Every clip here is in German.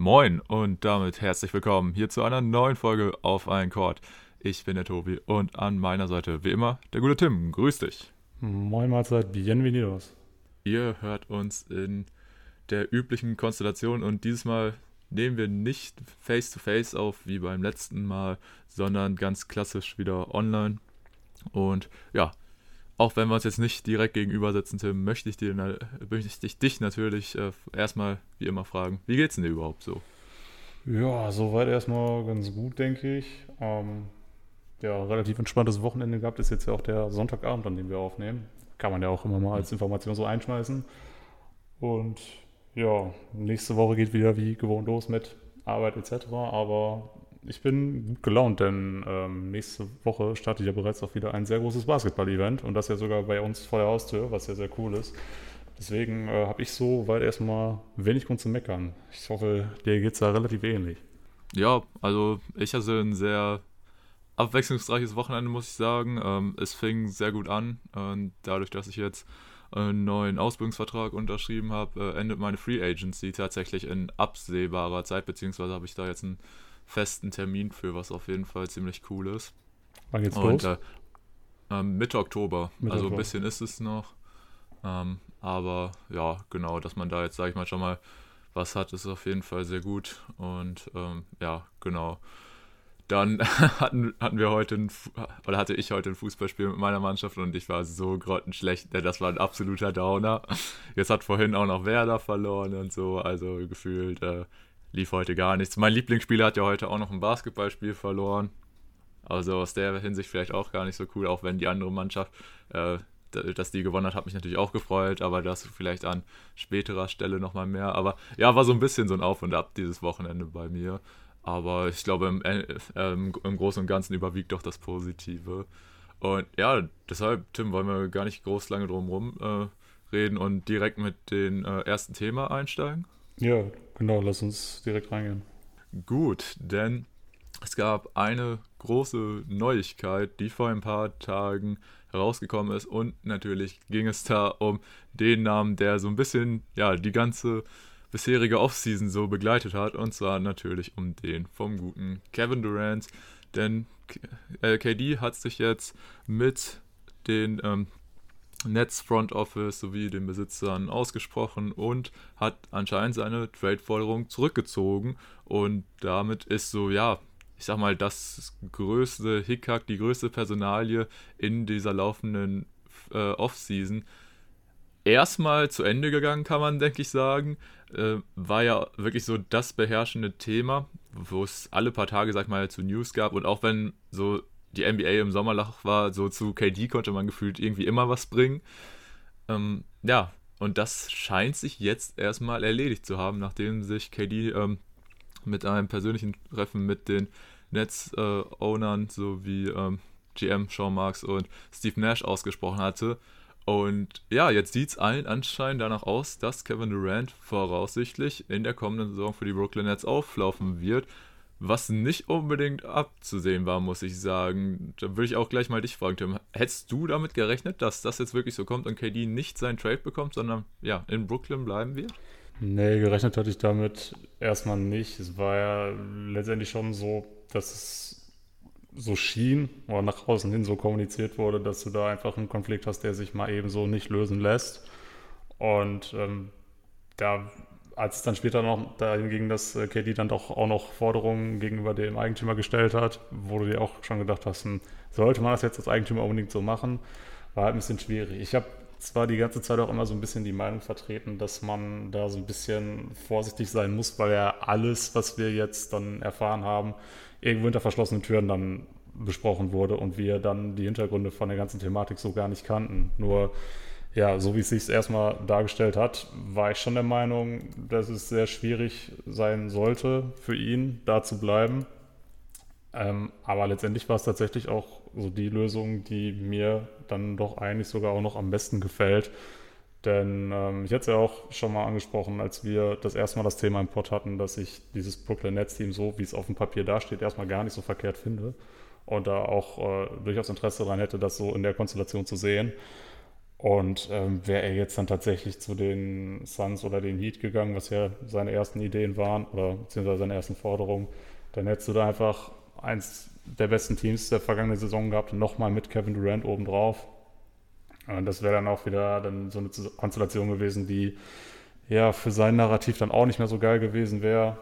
Moin und damit herzlich willkommen hier zu einer neuen Folge auf ein Chord. Ich bin der Tobi und an meiner Seite wie immer der gute Tim. Grüß dich. Moin Mahlzeit, bienvenidos. Ihr hört uns in der üblichen Konstellation und dieses Mal nehmen wir nicht face to face auf wie beim letzten Mal, sondern ganz klassisch wieder online. Und ja, auch wenn wir uns jetzt nicht direkt gegenüber sitzen, Tim, möchte ich, dir, möchte ich dich natürlich äh, erstmal wie immer fragen, wie geht's denn dir überhaupt so? Ja, soweit erstmal ganz gut, denke ich. Ähm, ja, relativ entspanntes Wochenende gehabt. Ist jetzt ja auch der Sonntagabend, an dem wir aufnehmen. Kann man ja auch immer mal als Information so einschmeißen. Und ja, nächste Woche geht wieder wie gewohnt los mit Arbeit etc. Aber ich bin gut gelaunt, denn ähm, nächste Woche startet ja bereits auch wieder ein sehr großes Basketball-Event und das ja sogar bei uns vor der Haustür, was ja sehr cool ist. Deswegen äh, habe ich so weit erstmal wenig Grund zu meckern. Ich hoffe, dir geht es da relativ ähnlich. Ja, also ich hatte ein sehr abwechslungsreiches Wochenende, muss ich sagen. Ähm, es fing sehr gut an und dadurch, dass ich jetzt einen neuen Ausbildungsvertrag unterschrieben habe, äh, endet meine Free Agency tatsächlich in absehbarer Zeit, beziehungsweise habe ich da jetzt einen festen Termin für, was auf jeden Fall ziemlich cool ist. Wann geht's Und, los? Äh, Mitte Oktober. Mitte also ein bisschen ist es noch. Ähm, aber ja, genau, dass man da jetzt, sage ich mal, schon mal was hat, ist auf jeden Fall sehr gut. Und ähm, ja, genau. Dann hatten, hatten wir heute ein, oder hatte ich heute ein Fußballspiel mit meiner Mannschaft und ich war so grottenschlecht. Das war ein absoluter Downer. Jetzt hat vorhin auch noch Werder verloren und so. Also gefühlt äh, lief heute gar nichts. Mein Lieblingsspieler hat ja heute auch noch ein Basketballspiel verloren. Also aus der Hinsicht vielleicht auch gar nicht so cool, auch wenn die andere Mannschaft, äh, dass die gewonnen hat, hat mich natürlich auch gefreut, aber das vielleicht an späterer Stelle nochmal mehr. Aber ja, war so ein bisschen so ein Auf und Ab dieses Wochenende bei mir. Aber ich glaube, im, äh, im, im Großen und Ganzen überwiegt doch das Positive. Und ja, deshalb, Tim, wollen wir gar nicht groß lange drum rum äh, reden und direkt mit dem äh, ersten Thema einsteigen? Ja, genau, lass uns direkt reingehen. Gut, denn es gab eine große Neuigkeit, die vor ein paar Tagen herausgekommen ist. Und natürlich ging es da um den Namen, der so ein bisschen, ja, die ganze bisherige Offseason so begleitet hat. Und zwar natürlich um den vom guten Kevin Durant, denn KD hat sich jetzt mit den ähm, Nets Front Office sowie den Besitzern ausgesprochen und hat anscheinend seine Trade-Forderung zurückgezogen. Und damit ist so, ja, ich sag mal, das größte Hickhack, die größte Personalie in dieser laufenden äh, Offseason erstmal zu Ende gegangen, kann man, denke ich, sagen. Äh, war ja wirklich so das beherrschende Thema, wo es alle paar Tage, sag mal, zu News gab. Und auch wenn so die NBA im Sommerloch war, so zu KD konnte man gefühlt irgendwie immer was bringen. Ähm, ja, und das scheint sich jetzt erstmal erledigt zu haben, nachdem sich KD ähm, mit einem persönlichen Treffen mit den Nets-Ownern äh, sowie ähm, GM Sean Marks und Steve Nash ausgesprochen hatte. Und ja, jetzt sieht es allen anscheinend danach aus, dass Kevin Durant voraussichtlich in der kommenden Saison für die Brooklyn Nets auflaufen wird was nicht unbedingt abzusehen war, muss ich sagen. Da würde ich auch gleich mal dich fragen, Tim. Hättest du damit gerechnet, dass das jetzt wirklich so kommt und KD nicht seinen Trade bekommt, sondern ja, in Brooklyn bleiben wird? Nee, gerechnet hatte ich damit erstmal nicht. Es war ja letztendlich schon so, dass es so schien oder nach außen hin so kommuniziert wurde, dass du da einfach einen Konflikt hast, der sich mal eben so nicht lösen lässt. Und ähm, da als es dann später noch dahin dass äh, KD dann doch auch noch Forderungen gegenüber dem Eigentümer gestellt hat, wo du dir auch schon gedacht hast, hm, sollte man das jetzt als Eigentümer unbedingt so machen, war halt ein bisschen schwierig. Ich habe zwar die ganze Zeit auch immer so ein bisschen die Meinung vertreten, dass man da so ein bisschen vorsichtig sein muss, weil ja alles, was wir jetzt dann erfahren haben, irgendwo hinter verschlossenen Türen dann besprochen wurde und wir dann die Hintergründe von der ganzen Thematik so gar nicht kannten. Nur ja, so wie es sich erstmal dargestellt hat, war ich schon der Meinung, dass es sehr schwierig sein sollte für ihn, da zu bleiben. Ähm, aber letztendlich war es tatsächlich auch so die Lösung, die mir dann doch eigentlich sogar auch noch am besten gefällt. Denn ähm, ich hatte es ja auch schon mal angesprochen, als wir das erste Mal das Thema im Pod hatten, dass ich dieses Brooklyn Nets Team so, wie es auf dem Papier dasteht, erstmal gar nicht so verkehrt finde und da auch äh, durchaus Interesse daran hätte, das so in der Konstellation zu sehen. Und ähm, wäre er jetzt dann tatsächlich zu den Suns oder den Heat gegangen, was ja seine ersten Ideen waren oder beziehungsweise seine ersten Forderungen, dann hättest du da einfach eins der besten Teams der vergangenen Saison gehabt, nochmal mit Kevin Durant obendrauf. Und das wäre dann auch wieder dann so eine Konstellation gewesen, die ja für sein Narrativ dann auch nicht mehr so geil gewesen wäre.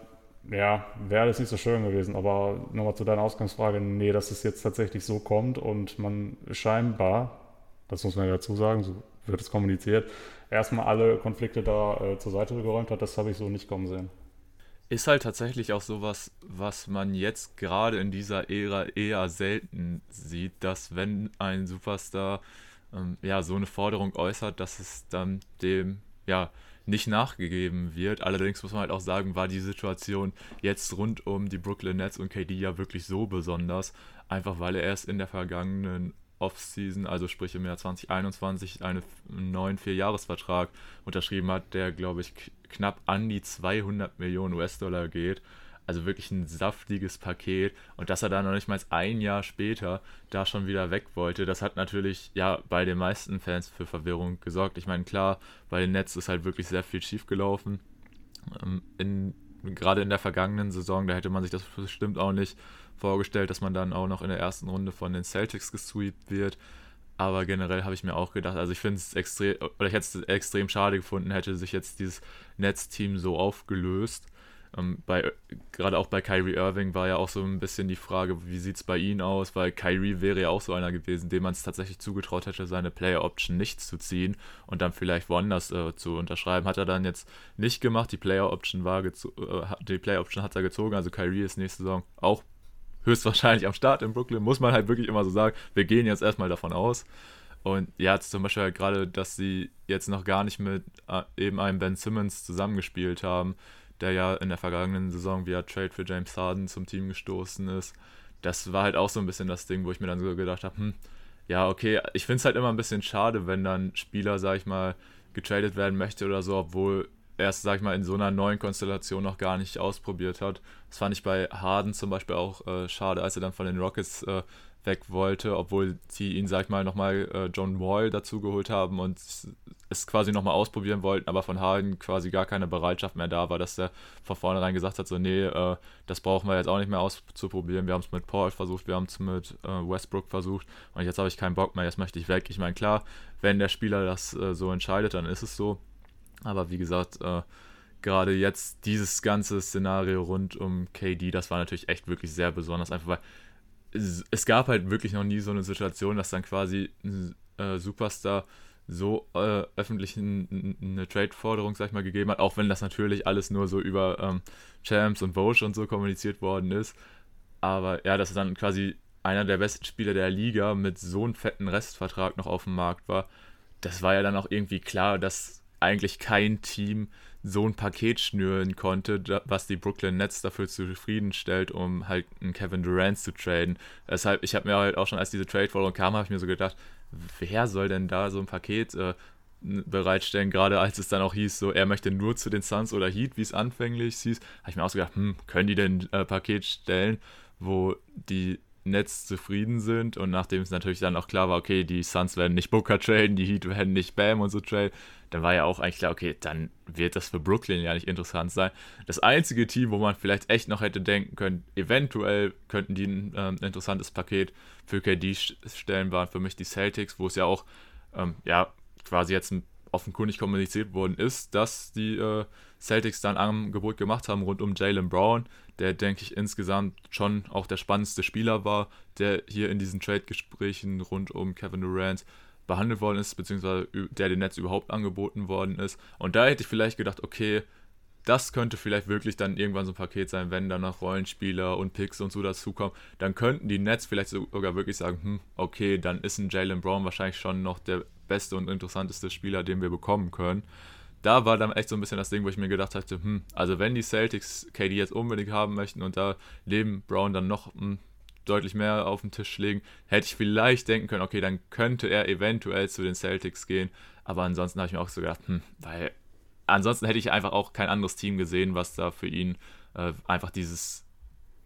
Ja, wäre alles nicht so schön gewesen. Aber nochmal zu deiner Ausgangsfrage, nee, dass es jetzt tatsächlich so kommt und man scheinbar das muss man ja dazu sagen, so wird es kommuniziert, erstmal alle Konflikte da äh, zur Seite geräumt hat, das habe ich so nicht kommen sehen. Ist halt tatsächlich auch sowas, was man jetzt gerade in dieser Ära eher selten sieht, dass wenn ein Superstar ähm, ja so eine Forderung äußert, dass es dann dem ja nicht nachgegeben wird. Allerdings muss man halt auch sagen, war die Situation jetzt rund um die Brooklyn Nets und KD ja wirklich so besonders, einfach weil er erst in der vergangenen Offseason, also sprich im Jahr 2021, einen neuen Vierjahresvertrag unterschrieben hat, der, glaube ich, knapp an die 200 Millionen US-Dollar geht. Also wirklich ein saftiges Paket. Und dass er da noch nicht mal ein Jahr später da schon wieder weg wollte, das hat natürlich ja bei den meisten Fans für Verwirrung gesorgt. Ich meine, klar, bei den Nets ist halt wirklich sehr viel schief gelaufen. Ähm, in, gerade in der vergangenen Saison, da hätte man sich das bestimmt auch nicht vorgestellt, dass man dann auch noch in der ersten Runde von den Celtics gesweept wird. Aber generell habe ich mir auch gedacht, also ich finde es extrem, oder ich hätte es extrem schade gefunden, hätte sich jetzt dieses Netzteam so aufgelöst. Ähm, bei, gerade auch bei Kyrie Irving war ja auch so ein bisschen die Frage, wie sieht es bei ihm aus, weil Kyrie wäre ja auch so einer gewesen, dem man es tatsächlich zugetraut hätte, seine Player Option nicht zu ziehen und dann vielleicht woanders äh, zu unterschreiben. Hat er dann jetzt nicht gemacht, die Player Option war äh, die Player Option hat er gezogen, also Kyrie ist nächste Saison auch höchstwahrscheinlich am Start in Brooklyn, muss man halt wirklich immer so sagen. Wir gehen jetzt erstmal davon aus. Und ja, zum Beispiel halt gerade, dass sie jetzt noch gar nicht mit äh, eben einem Ben Simmons zusammengespielt haben, der ja in der vergangenen Saison via Trade für James Harden zum Team gestoßen ist. Das war halt auch so ein bisschen das Ding, wo ich mir dann so gedacht habe, hm, ja, okay, ich finde es halt immer ein bisschen schade, wenn dann Spieler, sag ich mal, getradet werden möchte oder so, obwohl erst, sag ich mal, in so einer neuen Konstellation noch gar nicht ausprobiert hat. Das fand ich bei Harden zum Beispiel auch äh, schade, als er dann von den Rockets äh, weg wollte, obwohl sie ihn, sag ich mal, nochmal äh, John Wall dazu geholt haben und es quasi nochmal ausprobieren wollten, aber von Harden quasi gar keine Bereitschaft mehr da war, dass er von vornherein gesagt hat, so, nee, äh, das brauchen wir jetzt auch nicht mehr auszuprobieren. Wir haben es mit Paul versucht, wir haben es mit äh, Westbrook versucht und jetzt habe ich keinen Bock mehr, jetzt möchte ich weg. Ich meine, klar, wenn der Spieler das äh, so entscheidet, dann ist es so. Aber wie gesagt, äh, gerade jetzt dieses ganze Szenario rund um KD, das war natürlich echt wirklich sehr besonders, einfach weil es, gab halt wirklich noch nie so eine Situation, dass dann quasi ein äh, Superstar so äh, öffentlich ein, eine Trade-Forderung, sag ich mal, gegeben hat, auch wenn das natürlich alles nur so über ähm, Champs und Vogue und so kommuniziert worden ist. Aber ja, dass dann quasi einer der besten Spieler der Liga mit so einem fetten Restvertrag noch auf dem Markt war, das war ja dann auch irgendwie klar, dass eigentlich kein Team so ein Paket schnüren konnte, was die Brooklyn Nets dafür zufriedenstellt, um halt einen Kevin Durant zu traden. Deshalb, ich habe mir halt auch schon, als diese Trade-Forderung kam, habe ich mir so gedacht, wer soll denn da so ein Paket äh, bereitstellen, gerade als es dann auch hieß, so er möchte nur zu den Suns oder Heat, wie es anfänglich hieß, habe ich mir auch so gedacht, hm, können die denn ein äh, Paket stellen, wo die Nets zufrieden sind und nachdem es natürlich dann auch klar war, okay, die Suns werden nicht Booker traden, die Heat werden nicht Bam und so traden, dann war ja auch eigentlich klar, okay, dann wird das für Brooklyn ja nicht interessant sein. Das einzige Team, wo man vielleicht echt noch hätte denken können, eventuell könnten die ein ähm, interessantes Paket für KD stellen, waren für mich die Celtics, wo es ja auch ähm, ja quasi jetzt offenkundig kommuniziert worden ist, dass die äh, Celtics dann Angebot gemacht haben rund um Jalen Brown, der, denke ich, insgesamt schon auch der spannendste Spieler war, der hier in diesen Trade-Gesprächen rund um Kevin Durant behandelt worden ist, beziehungsweise der den Netz überhaupt angeboten worden ist. Und da hätte ich vielleicht gedacht, okay, das könnte vielleicht wirklich dann irgendwann so ein Paket sein, wenn dann noch Rollenspieler und Picks und so dazukommen. Dann könnten die Nets vielleicht sogar wirklich sagen, hm, okay, dann ist ein Jalen Brown wahrscheinlich schon noch der beste und interessanteste Spieler, den wir bekommen können da war dann echt so ein bisschen das Ding, wo ich mir gedacht hatte, hm, also wenn die Celtics KD jetzt unbedingt haben möchten und da neben Brown dann noch hm, deutlich mehr auf den Tisch legen, hätte ich vielleicht denken können, okay, dann könnte er eventuell zu den Celtics gehen. Aber ansonsten habe ich mir auch so gedacht, hm, weil ansonsten hätte ich einfach auch kein anderes Team gesehen, was da für ihn äh, einfach dieses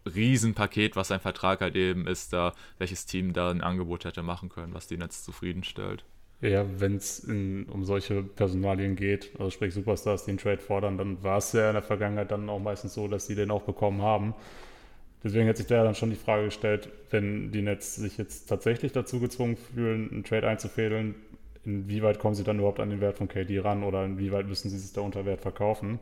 Riesenpaket, was sein Vertrag halt eben ist, da welches Team da ein Angebot hätte machen können, was die Netz zufriedenstellt. Ja, wenn es um solche Personalien geht, also sprich Superstars, die einen Trade fordern, dann war es ja in der Vergangenheit dann auch meistens so, dass sie den auch bekommen haben. Deswegen hätte sich da dann schon die Frage gestellt, wenn die Nets sich jetzt tatsächlich dazu gezwungen fühlen, einen Trade einzufädeln, inwieweit kommen sie dann überhaupt an den Wert von KD ran oder inwieweit müssen sie sich da unter Wert verkaufen?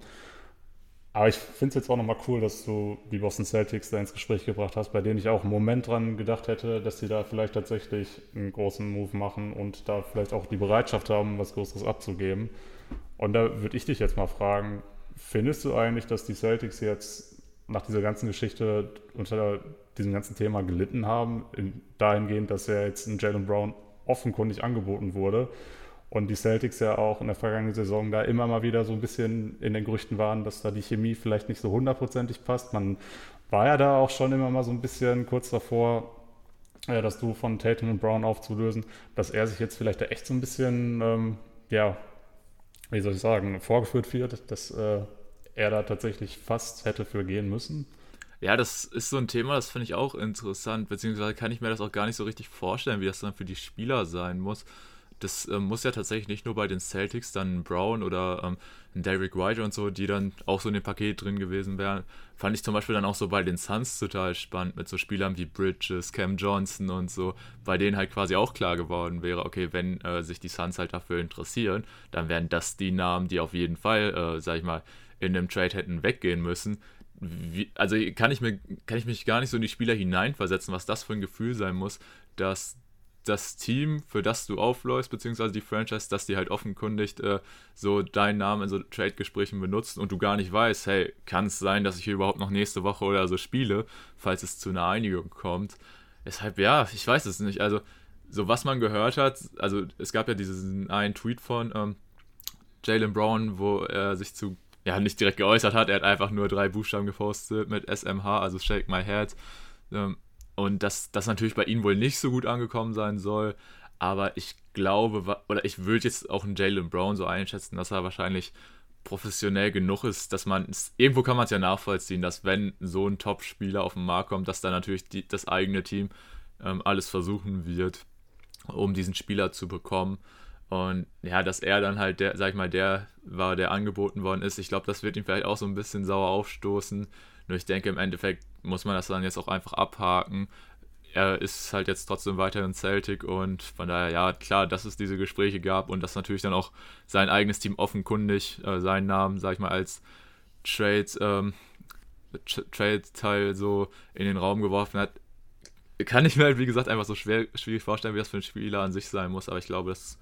Aber ich finde es jetzt auch nochmal cool, dass du die Boston Celtics da ins Gespräch gebracht hast, bei denen ich auch einen Moment dran gedacht hätte, dass sie da vielleicht tatsächlich einen großen Move machen und da vielleicht auch die Bereitschaft haben, was Größeres abzugeben. Und da würde ich dich jetzt mal fragen, findest du eigentlich, dass die Celtics jetzt nach dieser ganzen Geschichte unter diesem ganzen Thema gelitten haben, dahingehend, dass ja jetzt ein Jalen Brown offenkundig angeboten wurde und die Celtics ja auch in der vergangenen Saison da immer mal wieder so ein bisschen in den Gerüchten waren, dass da die Chemie vielleicht nicht so hundertprozentig passt. Man war ja da auch schon immer mal so ein bisschen kurz davor, äh, das Du von Tatum und Brown aufzulösen, dass er sich jetzt vielleicht da echt so ein bisschen, ähm, ja, wie soll ich sagen, vorgeführt wird, dass äh, er da tatsächlich fast hätte für gehen müssen. Ja, das ist so ein Thema, das finde ich auch interessant, beziehungsweise kann ich mir das auch gar nicht so richtig vorstellen, wie das dann für die Spieler sein muss das äh, muss ja tatsächlich nicht nur bei den Celtics dann Brown oder ähm, Derek White und so, die dann auch so in dem Paket drin gewesen wären. Fand ich zum Beispiel dann auch so bei den Suns total spannend mit so Spielern wie Bridges, Cam Johnson und so, bei denen halt quasi auch klar geworden wäre, okay, wenn äh, sich die Suns halt dafür interessieren, dann wären das die Namen, die auf jeden Fall, äh, sag ich mal, in dem Trade hätten weggehen müssen. Wie, also kann ich, mir, kann ich mich gar nicht so in die Spieler hineinversetzen, was das für ein Gefühl sein muss, dass das Team, für das du aufläufst, beziehungsweise die Franchise, dass die halt offenkundig äh, so deinen Namen in so Trade-Gesprächen benutzt und du gar nicht weißt, hey, kann es sein, dass ich hier überhaupt noch nächste Woche oder so spiele, falls es zu einer Einigung kommt. Deshalb, ja, ich weiß es nicht. Also, so was man gehört hat, also es gab ja diesen einen Tweet von ähm, Jalen Brown, wo er sich zu, ja, nicht direkt geäußert hat, er hat einfach nur drei Buchstaben gepostet mit SMH, also Shake My Head. Ähm, und dass das natürlich bei ihnen wohl nicht so gut angekommen sein soll. Aber ich glaube, oder ich würde jetzt auch einen Jalen Brown so einschätzen, dass er wahrscheinlich professionell genug ist, dass man irgendwo kann man es ja nachvollziehen, dass wenn so ein Top-Spieler auf den Markt kommt, dass dann natürlich die, das eigene Team ähm, alles versuchen wird, um diesen Spieler zu bekommen. Und ja, dass er dann halt der, sag ich mal, der war, der angeboten worden ist. Ich glaube, das wird ihn vielleicht auch so ein bisschen sauer aufstoßen. Nur ich denke, im Endeffekt muss man das dann jetzt auch einfach abhaken. Er ist halt jetzt trotzdem weiterhin Celtic und von daher, ja, klar, dass es diese Gespräche gab und dass natürlich dann auch sein eigenes Team offenkundig äh, seinen Namen, sag ich mal, als Trade, ähm, Trade-Teil so in den Raum geworfen hat. Kann ich mir halt, wie gesagt, einfach so schwer, schwierig vorstellen, wie das für ein Spieler an sich sein muss, aber ich glaube, das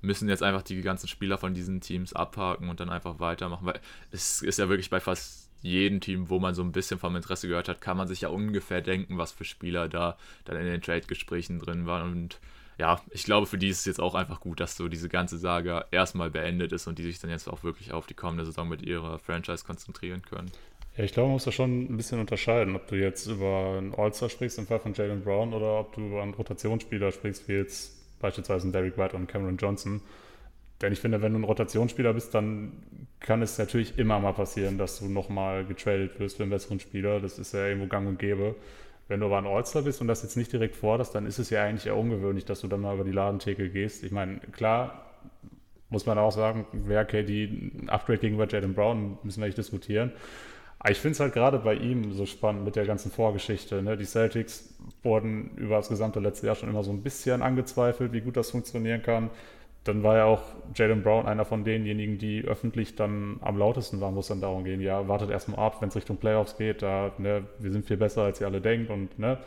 müssen jetzt einfach die ganzen Spieler von diesen Teams abhaken und dann einfach weitermachen, weil es ist ja wirklich bei fast jedem Team, wo man so ein bisschen vom Interesse gehört hat, kann man sich ja ungefähr denken, was für Spieler da dann in den Trade-Gesprächen drin waren. Und ja, ich glaube, für die ist es jetzt auch einfach gut, dass so diese ganze Saga erstmal beendet ist und die sich dann jetzt auch wirklich auf die kommende Saison mit ihrer Franchise konzentrieren können. Ja, ich glaube, man muss da schon ein bisschen unterscheiden, ob du jetzt über einen All-Star sprichst im Fall von Jalen Brown oder ob du über einen Rotationsspieler sprichst, wie jetzt beispielsweise Derek White und Cameron Johnson. Denn ich finde, wenn du ein Rotationsspieler bist, dann kann es natürlich immer mal passieren, dass du nochmal getradet wirst für einen besseren Spieler. Das ist ja irgendwo gang und gäbe. Wenn du aber ein All-Star bist und das jetzt nicht direkt forderst, dann ist es ja eigentlich eher ungewöhnlich, dass du dann mal über die Ladentheke gehst. Ich meine, klar, muss man auch sagen, wer KD ein Upgrade gegenüber Jalen Brown, müssen wir nicht diskutieren. Aber ich finde es halt gerade bei ihm so spannend mit der ganzen Vorgeschichte. Ne? Die Celtics wurden über das gesamte letzte Jahr schon immer so ein bisschen angezweifelt, wie gut das funktionieren kann dann war ja auch Jalen Brown einer von denjenigen, die öffentlich dann am lautesten waren, wo es dann darum ging, ja, wartet erstmal ab, wenn es Richtung Playoffs geht, da, ne, wir sind viel besser, als ihr alle denkt und, ne,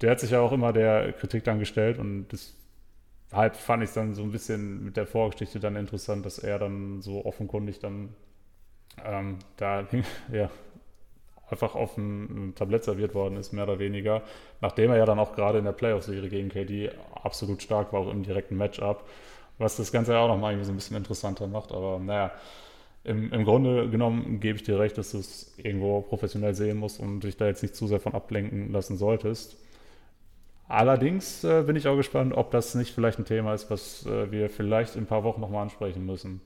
der hat sich ja auch immer der Kritik dann gestellt und deshalb fand ich es dann so ein bisschen mit der Vorgeschichte dann interessant, dass er dann so offenkundig dann ähm, da, ja, einfach auf dem Tablett serviert worden ist, mehr oder weniger, nachdem er ja dann auch gerade in der Playoff-Serie gegen KD absolut stark war, auch im direkten Matchup was das Ganze ja auch nochmal irgendwie so ein bisschen interessanter macht. Aber naja, im, im Grunde genommen gebe ich dir recht, dass du es irgendwo professionell sehen musst und dich da jetzt nicht zu sehr von ablenken lassen solltest. Allerdings äh, bin ich auch gespannt, ob das nicht vielleicht ein Thema ist, was äh, wir vielleicht in ein paar Wochen nochmal ansprechen müssen.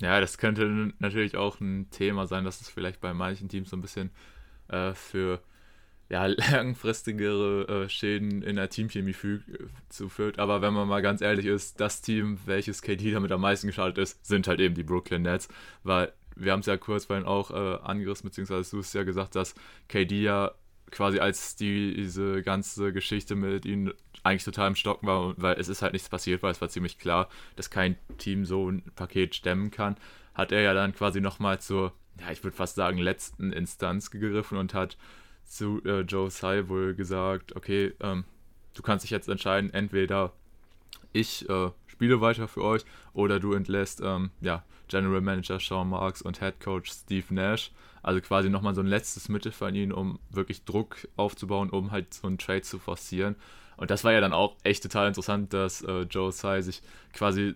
Ja, das könnte natürlich auch ein Thema sein, dass es vielleicht bei manchen Teams so ein bisschen äh, für ja, langfristigere äh, Schäden in der Teamchemie zuführt. Aber wenn man mal ganz ehrlich ist, das Team, welches KD damit am meisten geschadet ist, sind halt eben die Brooklyn Nets, weil wir haben es ja kurz vorhin auch äh, angerissen, beziehungsweise du hast ja gesagt, dass KD ja quasi als die, diese ganze Geschichte mit ihnen eigentlich total im Stocken war, weil es ist halt nichts passiert, weil es war ziemlich klar, dass kein Team so ein Paket stemmen kann, hat er ja dann quasi nochmal zur, ja, ich würde fast sagen, letzten Instanz gegriffen und hat zu äh, Joe Tsai wohl gesagt, okay, ähm, du kannst dich jetzt entscheiden, entweder ich äh, spiele weiter für euch oder du entlässt ähm, ja, General Manager Sean Marks und Head Coach Steve Nash. Also quasi nochmal so ein letztes Mittel von ihnen, um wirklich Druck aufzubauen, um halt so einen Trade zu forcieren. Und das war ja dann auch echt total interessant, dass äh, Joe Tsai sich quasi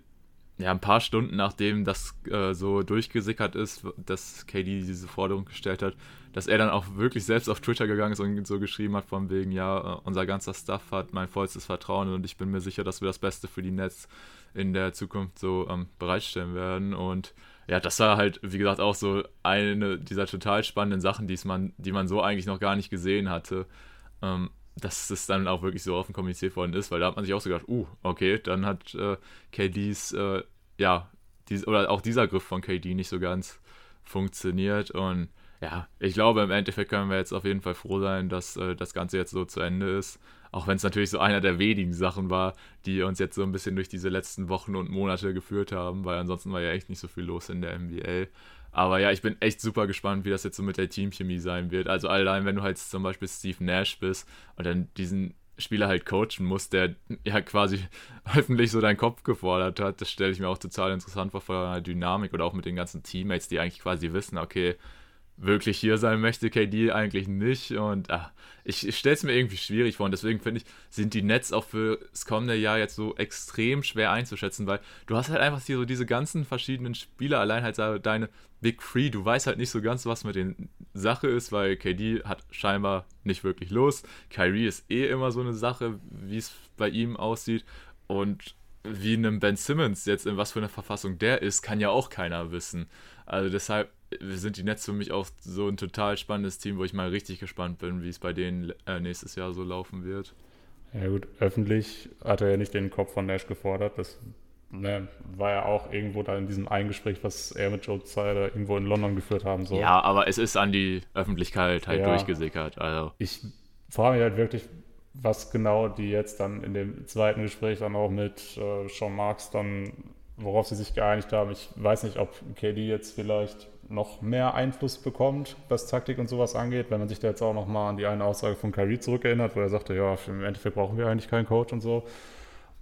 ja, ein paar Stunden nachdem das äh, so durchgesickert ist, dass KD diese Forderung gestellt hat, dass er dann auch wirklich selbst auf Twitter gegangen ist und so geschrieben hat, von wegen, ja, äh, unser ganzer Staff hat mein vollstes Vertrauen und ich bin mir sicher, dass wir das Beste für die Nets in der Zukunft so ähm, bereitstellen werden. Und ja, das war halt, wie gesagt, auch so eine dieser total spannenden Sachen, die man, die man so eigentlich noch gar nicht gesehen hatte. Ähm, dass es dann auch wirklich so offen kommuniziert worden ist, weil da hat man sich auch so gedacht, uh, okay, dann hat äh, KDs, äh, ja, dies, oder auch dieser Griff von KD nicht so ganz funktioniert und ja, ich glaube, im Endeffekt können wir jetzt auf jeden Fall froh sein, dass äh, das Ganze jetzt so zu Ende ist. Auch wenn es natürlich so einer der wenigen Sachen war, die uns jetzt so ein bisschen durch diese letzten Wochen und Monate geführt haben, weil ansonsten war ja echt nicht so viel los in der NBA. Aber ja, ich bin echt super gespannt, wie das jetzt so mit der Teamchemie sein wird. Also allein, wenn du halt zum Beispiel Steve Nash bist und dann diesen Spieler halt coachen musst, der ja quasi öffentlich so deinen Kopf gefordert hat, das stelle ich mir auch total interessant vor, von der Dynamik oder auch mit den ganzen Teammates, die eigentlich quasi wissen, okay, wirklich hier sein möchte KD eigentlich nicht. Und ach, ich, ich stelle es mir irgendwie schwierig vor. Und deswegen finde ich, sind die Nets auch für das kommende Jahr jetzt so extrem schwer einzuschätzen, weil du hast halt einfach hier so diese ganzen verschiedenen Spieler, allein halt deine Big Three. Du weißt halt nicht so ganz, was mit den Sache ist, weil KD hat scheinbar nicht wirklich los. Kyrie ist eh immer so eine Sache, wie es bei ihm aussieht. Und wie einem Ben Simmons jetzt in was für einer Verfassung der ist, kann ja auch keiner wissen. Also deshalb sind die Nets für mich auch so ein total spannendes Team, wo ich mal richtig gespannt bin, wie es bei denen äh, nächstes Jahr so laufen wird. Ja gut, öffentlich hat er ja nicht den Kopf von Nash gefordert. Das ne, war ja auch irgendwo da in diesem Eingespräch, was er mit Joe Zider irgendwo in London geführt haben soll. Ja, aber es ist an die Öffentlichkeit halt ja, durchgesickert. Also. Ich frage mich halt wirklich, was genau die jetzt dann in dem zweiten Gespräch dann auch mit äh, Sean Marks dann, worauf sie sich geeinigt haben. Ich weiß nicht, ob KD jetzt vielleicht noch mehr Einfluss bekommt, was Taktik und sowas angeht, wenn man sich da jetzt auch nochmal an die eine Aussage von Kyrie zurückerinnert, wo er sagte, ja, im Endeffekt brauchen wir eigentlich keinen Coach und so.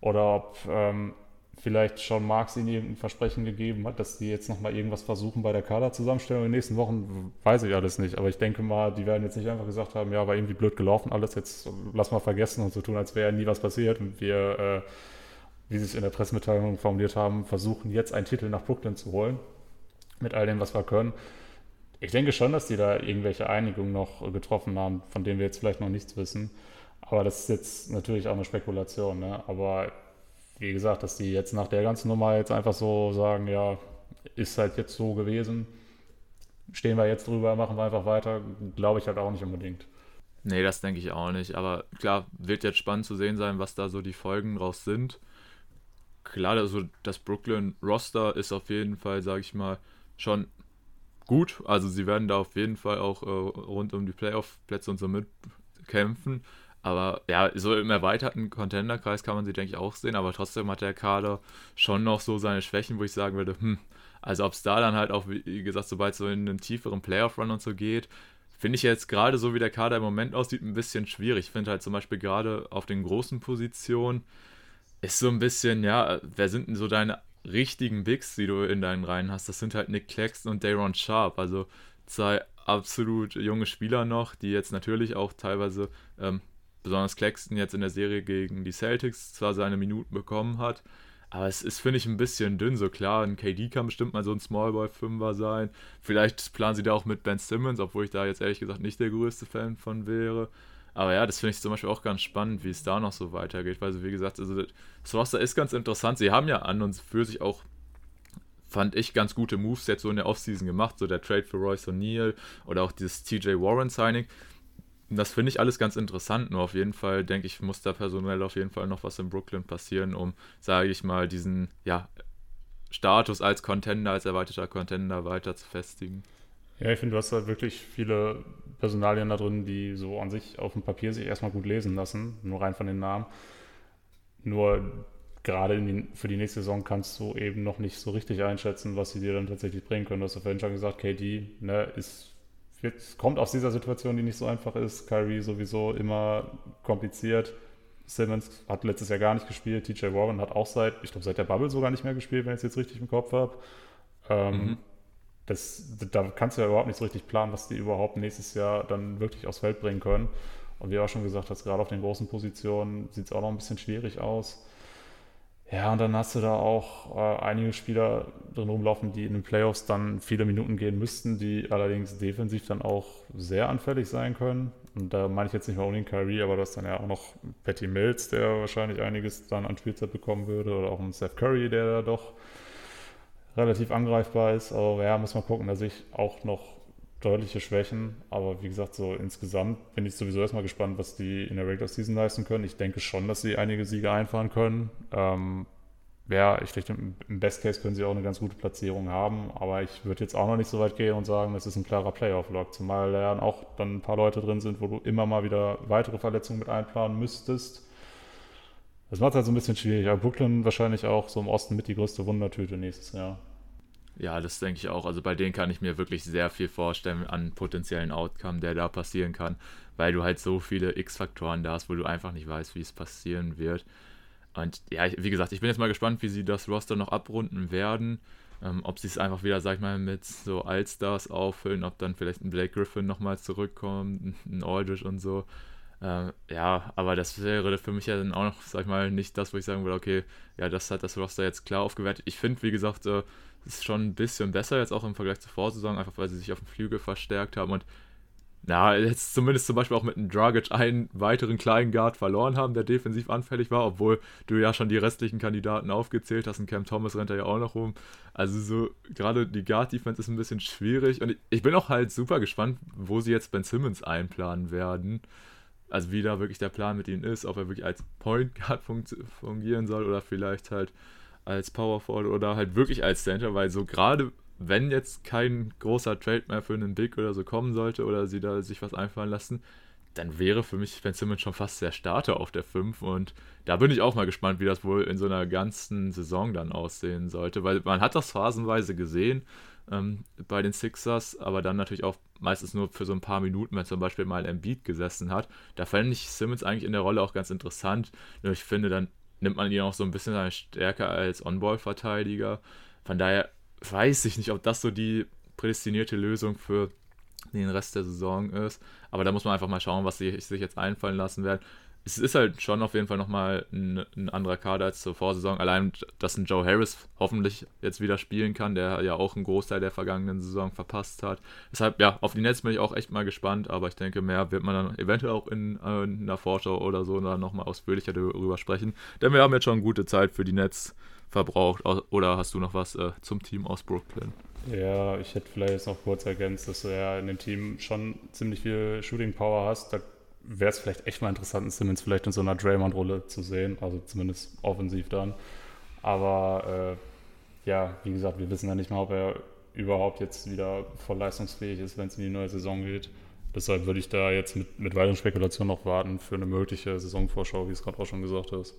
Oder ob ähm, vielleicht schon Marx ihnen irgendein Versprechen gegeben hat, dass die jetzt nochmal irgendwas versuchen bei der Kaderzusammenstellung in den nächsten Wochen, weiß ich alles nicht. Aber ich denke mal, die werden jetzt nicht einfach gesagt haben, ja, war irgendwie blöd gelaufen, alles jetzt lass mal vergessen und so tun, als wäre nie was passiert. Und wir, äh, wie sie es in der Pressemitteilung formuliert haben, versuchen jetzt einen Titel nach Brooklyn zu holen mit all dem, was wir können. Ich denke schon, dass die da irgendwelche Einigungen noch getroffen haben, von denen wir jetzt vielleicht noch nichts wissen. Aber das ist jetzt natürlich auch eine Spekulation. Ne? Aber wie gesagt, dass die jetzt nach der ganzen Nummer jetzt einfach so sagen, ja, ist halt jetzt so gewesen, stehen wir jetzt drüber, machen wir einfach weiter, glaube ich halt auch nicht unbedingt. Nee, das denke ich auch nicht. Aber klar, wird jetzt spannend zu sehen sein, was da so die Folgen draus sind. Klar, also das Brooklyn-Roster ist auf jeden Fall, sage ich mal, schon gut. Also sie werden da auf jeden Fall auch äh, rund um die Playoff-Plätze und so mitkämpfen. Aber ja, so im erweiterten Contenderkreis kann man sie, denke ich, auch sehen. Aber trotzdem hat der Kader schon noch so seine Schwächen, wo ich sagen würde, hm, also ob es da dann halt auch, wie gesagt, sobald es so in einen tieferen Playoff-Run und so geht, finde ich jetzt gerade so, wie der Kader im Moment aussieht, ein bisschen schwierig. Ich finde halt zum Beispiel gerade auf den großen Positionen ist so ein bisschen, ja, wer sind denn so deine richtigen Bigs, die du in deinen Reihen hast, das sind halt Nick Claxton und Dayron Sharp. Also zwei absolut junge Spieler noch, die jetzt natürlich auch teilweise, ähm, besonders Claxton jetzt in der Serie gegen die Celtics zwar seine Minuten bekommen hat, aber es ist, finde ich, ein bisschen dünn. So klar, ein KD kann bestimmt mal so ein Smallboy-Fünfer sein. Vielleicht planen sie da auch mit Ben Simmons, obwohl ich da jetzt ehrlich gesagt nicht der größte Fan von wäre. Aber ja, das finde ich zum Beispiel auch ganz spannend, wie es da noch so weitergeht. Weil, wie gesagt, also das Roster ist ganz interessant. Sie haben ja an und für sich auch, fand ich, ganz gute Moves jetzt so in der Offseason gemacht. So der Trade für Royce O'Neill oder auch dieses TJ Warren-Signing. das finde ich alles ganz interessant. Nur auf jeden Fall denke ich, muss da personell auf jeden Fall noch was in Brooklyn passieren, um, sage ich mal, diesen ja, Status als Contender, als erweiterter Contender weiter zu festigen. Ja, ich finde, du hast da wirklich viele Personalien da drin, die so an sich auf dem Papier sich erstmal gut lesen lassen, nur rein von den Namen. Nur gerade die, für die nächste Saison kannst du eben noch nicht so richtig einschätzen, was sie dir dann tatsächlich bringen können. Du hast ja vorhin schon gesagt, KD ne, ist, wird, kommt aus dieser Situation, die nicht so einfach ist. Kyrie sowieso immer kompliziert. Simmons hat letztes Jahr gar nicht gespielt. TJ Warren hat auch seit, ich glaube, seit der Bubble sogar nicht mehr gespielt, wenn ich es jetzt richtig im Kopf habe. Ähm, mhm. Das, da kannst du ja überhaupt nicht so richtig planen, was die überhaupt nächstes Jahr dann wirklich aufs Feld bringen können. Und wie auch schon gesagt hast, gerade auf den großen Positionen sieht es auch noch ein bisschen schwierig aus. Ja, und dann hast du da auch äh, einige Spieler drin rumlaufen, die in den Playoffs dann viele Minuten gehen müssten, die allerdings defensiv dann auch sehr anfällig sein können. Und da meine ich jetzt nicht mal unbedingt Kyrie, aber das dann ja auch noch Patty Mills, der wahrscheinlich einiges dann an Spielzeit bekommen würde, oder auch ein Seth Curry, der da doch relativ angreifbar ist. Aber ja, muss man gucken, da sehe ich auch noch deutliche Schwächen, aber wie gesagt, so insgesamt bin ich sowieso erstmal gespannt, was die in der Regular Season leisten können. Ich denke schon, dass sie einige Siege einfahren können. Ähm, ja, ich denke, im Best Case können sie auch eine ganz gute Platzierung haben, aber ich würde jetzt auch noch nicht so weit gehen und sagen, das ist ein klarer Playoff-Log, zumal da ja auch dann ein paar Leute drin sind, wo du immer mal wieder weitere Verletzungen mit einplanen müsstest. Das macht es halt so ein bisschen schwierig, aber Brooklyn wahrscheinlich auch so im Osten mit die größte Wundertüte nächstes Jahr. Ja, das denke ich auch. Also bei denen kann ich mir wirklich sehr viel vorstellen an potenziellen Outcome, der da passieren kann, weil du halt so viele X-Faktoren da hast, wo du einfach nicht weißt, wie es passieren wird. Und ja, wie gesagt, ich bin jetzt mal gespannt, wie sie das Roster noch abrunden werden. Ähm, ob sie es einfach wieder, sag ich mal, mit so Allstars auffüllen, ob dann vielleicht ein Blake Griffin nochmal zurückkommt, ein Aldridge und so. Äh, ja, aber das wäre für mich ja dann auch noch, sag ich mal, nicht das, wo ich sagen würde, okay, ja, das hat das Roster jetzt klar aufgewertet. Ich finde, wie gesagt, äh, ist schon ein bisschen besser jetzt auch im Vergleich zur Vorsaison, einfach weil sie sich auf dem Flügel verstärkt haben und na, jetzt zumindest zum Beispiel auch mit einem Dragic einen weiteren kleinen Guard verloren haben, der defensiv anfällig war, obwohl du ja schon die restlichen Kandidaten aufgezählt hast und Cam Thomas rennt da ja auch noch rum. Also so, gerade die Guard-Defense ist ein bisschen schwierig und ich bin auch halt super gespannt, wo sie jetzt Ben Simmons einplanen werden. Also wie da wirklich der Plan mit ihm ist, ob er wirklich als Point Guard fungieren soll oder vielleicht halt als Power Forward oder halt wirklich als Center, weil so gerade wenn jetzt kein großer Trade mehr für einen Big oder so kommen sollte oder sie da sich was einfallen lassen, dann wäre für mich Ben Simmons schon fast der Starter auf der 5 und da bin ich auch mal gespannt, wie das wohl in so einer ganzen Saison dann aussehen sollte, weil man hat das phasenweise gesehen ähm, bei den Sixers, aber dann natürlich auch meistens nur für so ein paar Minuten, wenn zum Beispiel mal ein Beat gesessen hat. Da fände ich Simmons eigentlich in der Rolle auch ganz interessant. Nur ich finde, dann nimmt man ihn auch so ein bisschen seine Stärke als On-Ball-Verteidiger. Von daher weiß ich nicht, ob das so die prädestinierte Lösung für den Rest der Saison ist. Aber da muss man einfach mal schauen, was sich jetzt einfallen lassen werden es ist halt schon auf jeden Fall nochmal ein, ein anderer Kader als zur Vorsaison. Allein, dass ein Joe Harris hoffentlich jetzt wieder spielen kann, der ja auch einen Großteil der vergangenen Saison verpasst hat. Deshalb, ja, auf die Netz bin ich auch echt mal gespannt, aber ich denke, mehr wird man dann eventuell auch in, äh, in einer Vorschau oder so dann nochmal ausführlicher darüber sprechen. Denn wir haben jetzt schon gute Zeit für die Netz verbraucht. Oder hast du noch was äh, zum Team aus Brooklyn? Ja, ich hätte vielleicht jetzt noch kurz ergänzt, dass du ja in dem Team schon ziemlich viel Shooting Power hast. Da wäre es vielleicht echt mal interessant, Simmons vielleicht in so einer Draymond-Rolle zu sehen, also zumindest offensiv dann. Aber äh, ja, wie gesagt, wir wissen ja nicht mal, ob er überhaupt jetzt wieder voll leistungsfähig ist, wenn es in die neue Saison geht. Deshalb würde ich da jetzt mit, mit weiteren Spekulationen noch warten für eine mögliche Saisonvorschau, wie es gerade auch schon gesagt hast.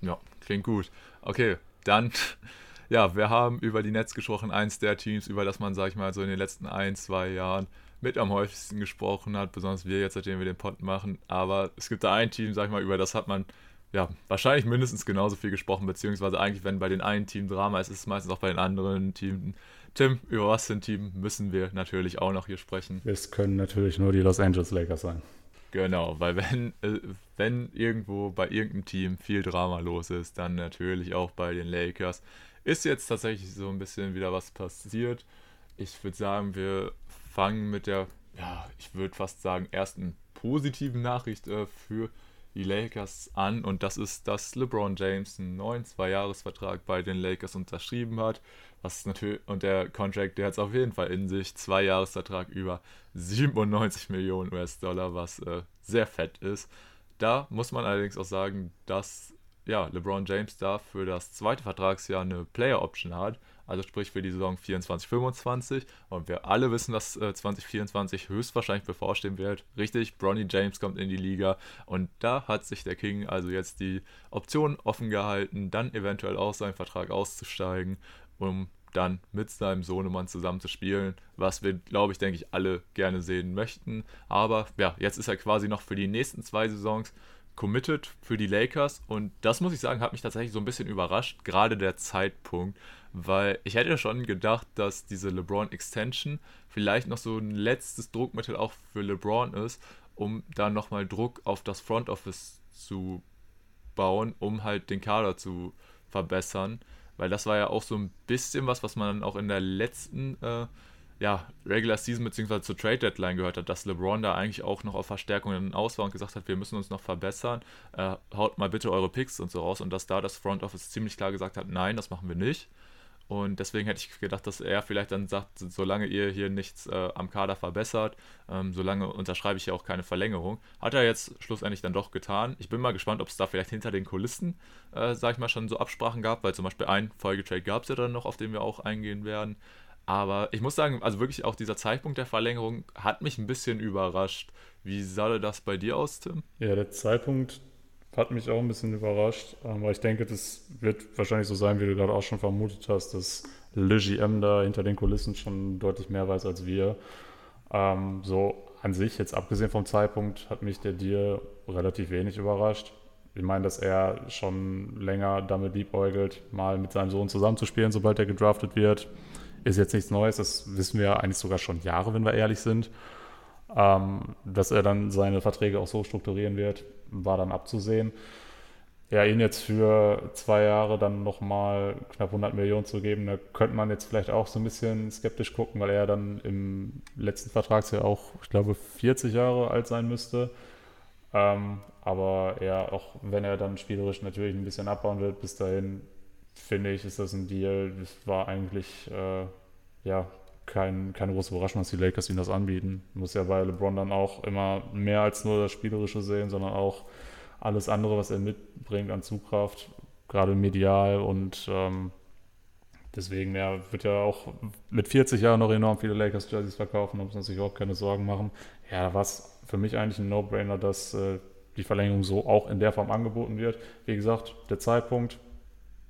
Ja, klingt gut. Okay, dann, ja, wir haben über die Netz gesprochen, eins der Teams, über das man, sag ich mal, so in den letzten ein, zwei Jahren mit am häufigsten gesprochen hat, besonders wir jetzt, seitdem wir den Pod machen. Aber es gibt da ein Team, sag ich mal, über das hat man ja wahrscheinlich mindestens genauso viel gesprochen, beziehungsweise eigentlich, wenn bei den einen Team Drama ist, ist es meistens auch bei den anderen Teams. Tim, über was für ein Team müssen wir natürlich auch noch hier sprechen? Es können natürlich nur die Los Angeles Lakers sein. Genau, weil wenn, äh, wenn irgendwo bei irgendeinem Team viel Drama los ist, dann natürlich auch bei den Lakers. Ist jetzt tatsächlich so ein bisschen wieder was passiert. Ich würde sagen, wir fangen mit der, ja, ich würde fast sagen, ersten positiven Nachricht äh, für die Lakers an und das ist, dass LeBron James einen neuen Zweijahresvertrag bei den Lakers unterschrieben hat. Was natürlich, und der Contract, der hat es auf jeden Fall in sich. Zweijahresvertrag über 97 Millionen US-Dollar, was äh, sehr fett ist. Da muss man allerdings auch sagen, dass ja, LeBron James da für das zweite Vertragsjahr eine Player Option hat also sprich für die Saison 24-25. Und wir alle wissen, dass äh, 2024 höchstwahrscheinlich bevorstehen wird. Richtig, Bronny James kommt in die Liga und da hat sich der King also jetzt die Option offen gehalten, dann eventuell aus seinem Vertrag auszusteigen, um dann mit seinem Sohnemann zusammen zu spielen, was wir, glaube ich, denke ich, alle gerne sehen möchten. Aber ja, jetzt ist er quasi noch für die nächsten zwei Saisons committed für die Lakers und das muss ich sagen, hat mich tatsächlich so ein bisschen überrascht, gerade der Zeitpunkt, weil ich hätte schon gedacht, dass diese LeBron Extension vielleicht noch so ein letztes Druckmittel auch für LeBron ist, um da nochmal Druck auf das Front Office zu bauen, um halt den Kader zu verbessern, weil das war ja auch so ein bisschen was, was man auch in der letzten äh, ja, Regular Season bzw. zur Trade Deadline gehört hat, dass LeBron da eigentlich auch noch auf Verstärkungen aus war und gesagt hat, wir müssen uns noch verbessern, äh, haut mal bitte eure Picks und so raus und dass da das Front Office ziemlich klar gesagt hat, nein, das machen wir nicht. Und deswegen hätte ich gedacht, dass er vielleicht dann sagt, solange ihr hier nichts äh, am Kader verbessert, ähm, solange unterschreibe ich ja auch keine Verlängerung. Hat er jetzt schlussendlich dann doch getan. Ich bin mal gespannt, ob es da vielleicht hinter den Kulissen, äh, sag ich mal, schon so Absprachen gab, weil zum Beispiel ein Folgetrade gab es ja dann noch, auf den wir auch eingehen werden. Aber ich muss sagen, also wirklich auch dieser Zeitpunkt der Verlängerung hat mich ein bisschen überrascht. Wie sah das bei dir aus, Tim? Ja, der Zeitpunkt hat mich auch ein bisschen überrascht, aber ich denke, das wird wahrscheinlich so sein, wie du gerade auch schon vermutet hast, dass Le GM da hinter den Kulissen schon deutlich mehr weiß als wir. Ähm, so an sich, jetzt abgesehen vom Zeitpunkt, hat mich der Deal relativ wenig überrascht. Ich meine, dass er schon länger damit liebäugelt, mal mit seinem Sohn zusammenzuspielen, sobald er gedraftet wird, ist jetzt nichts Neues. Das wissen wir eigentlich sogar schon Jahre, wenn wir ehrlich sind. Ähm, dass er dann seine Verträge auch so strukturieren wird, war dann abzusehen. Ja, ihn jetzt für zwei Jahre dann nochmal knapp 100 Millionen zu geben, da könnte man jetzt vielleicht auch so ein bisschen skeptisch gucken, weil er dann im letzten Vertragsjahr auch, ich glaube, 40 Jahre alt sein müsste. Ähm, aber ja, auch wenn er dann spielerisch natürlich ein bisschen abbauen wird, bis dahin finde ich, ist das ein Deal. Das war eigentlich, äh, ja, kein, keine große Überraschung, dass die Lakers ihm das anbieten. Muss ja bei LeBron dann auch immer mehr als nur das Spielerische sehen, sondern auch alles andere, was er mitbringt an Zugkraft, gerade medial und ähm, deswegen ja, wird ja auch mit 40 Jahren noch enorm viele Lakers-Jerseys verkaufen, da muss man sich überhaupt keine Sorgen machen. Ja, da war es für mich eigentlich ein No-Brainer, dass äh, die Verlängerung so auch in der Form angeboten wird. Wie gesagt, der Zeitpunkt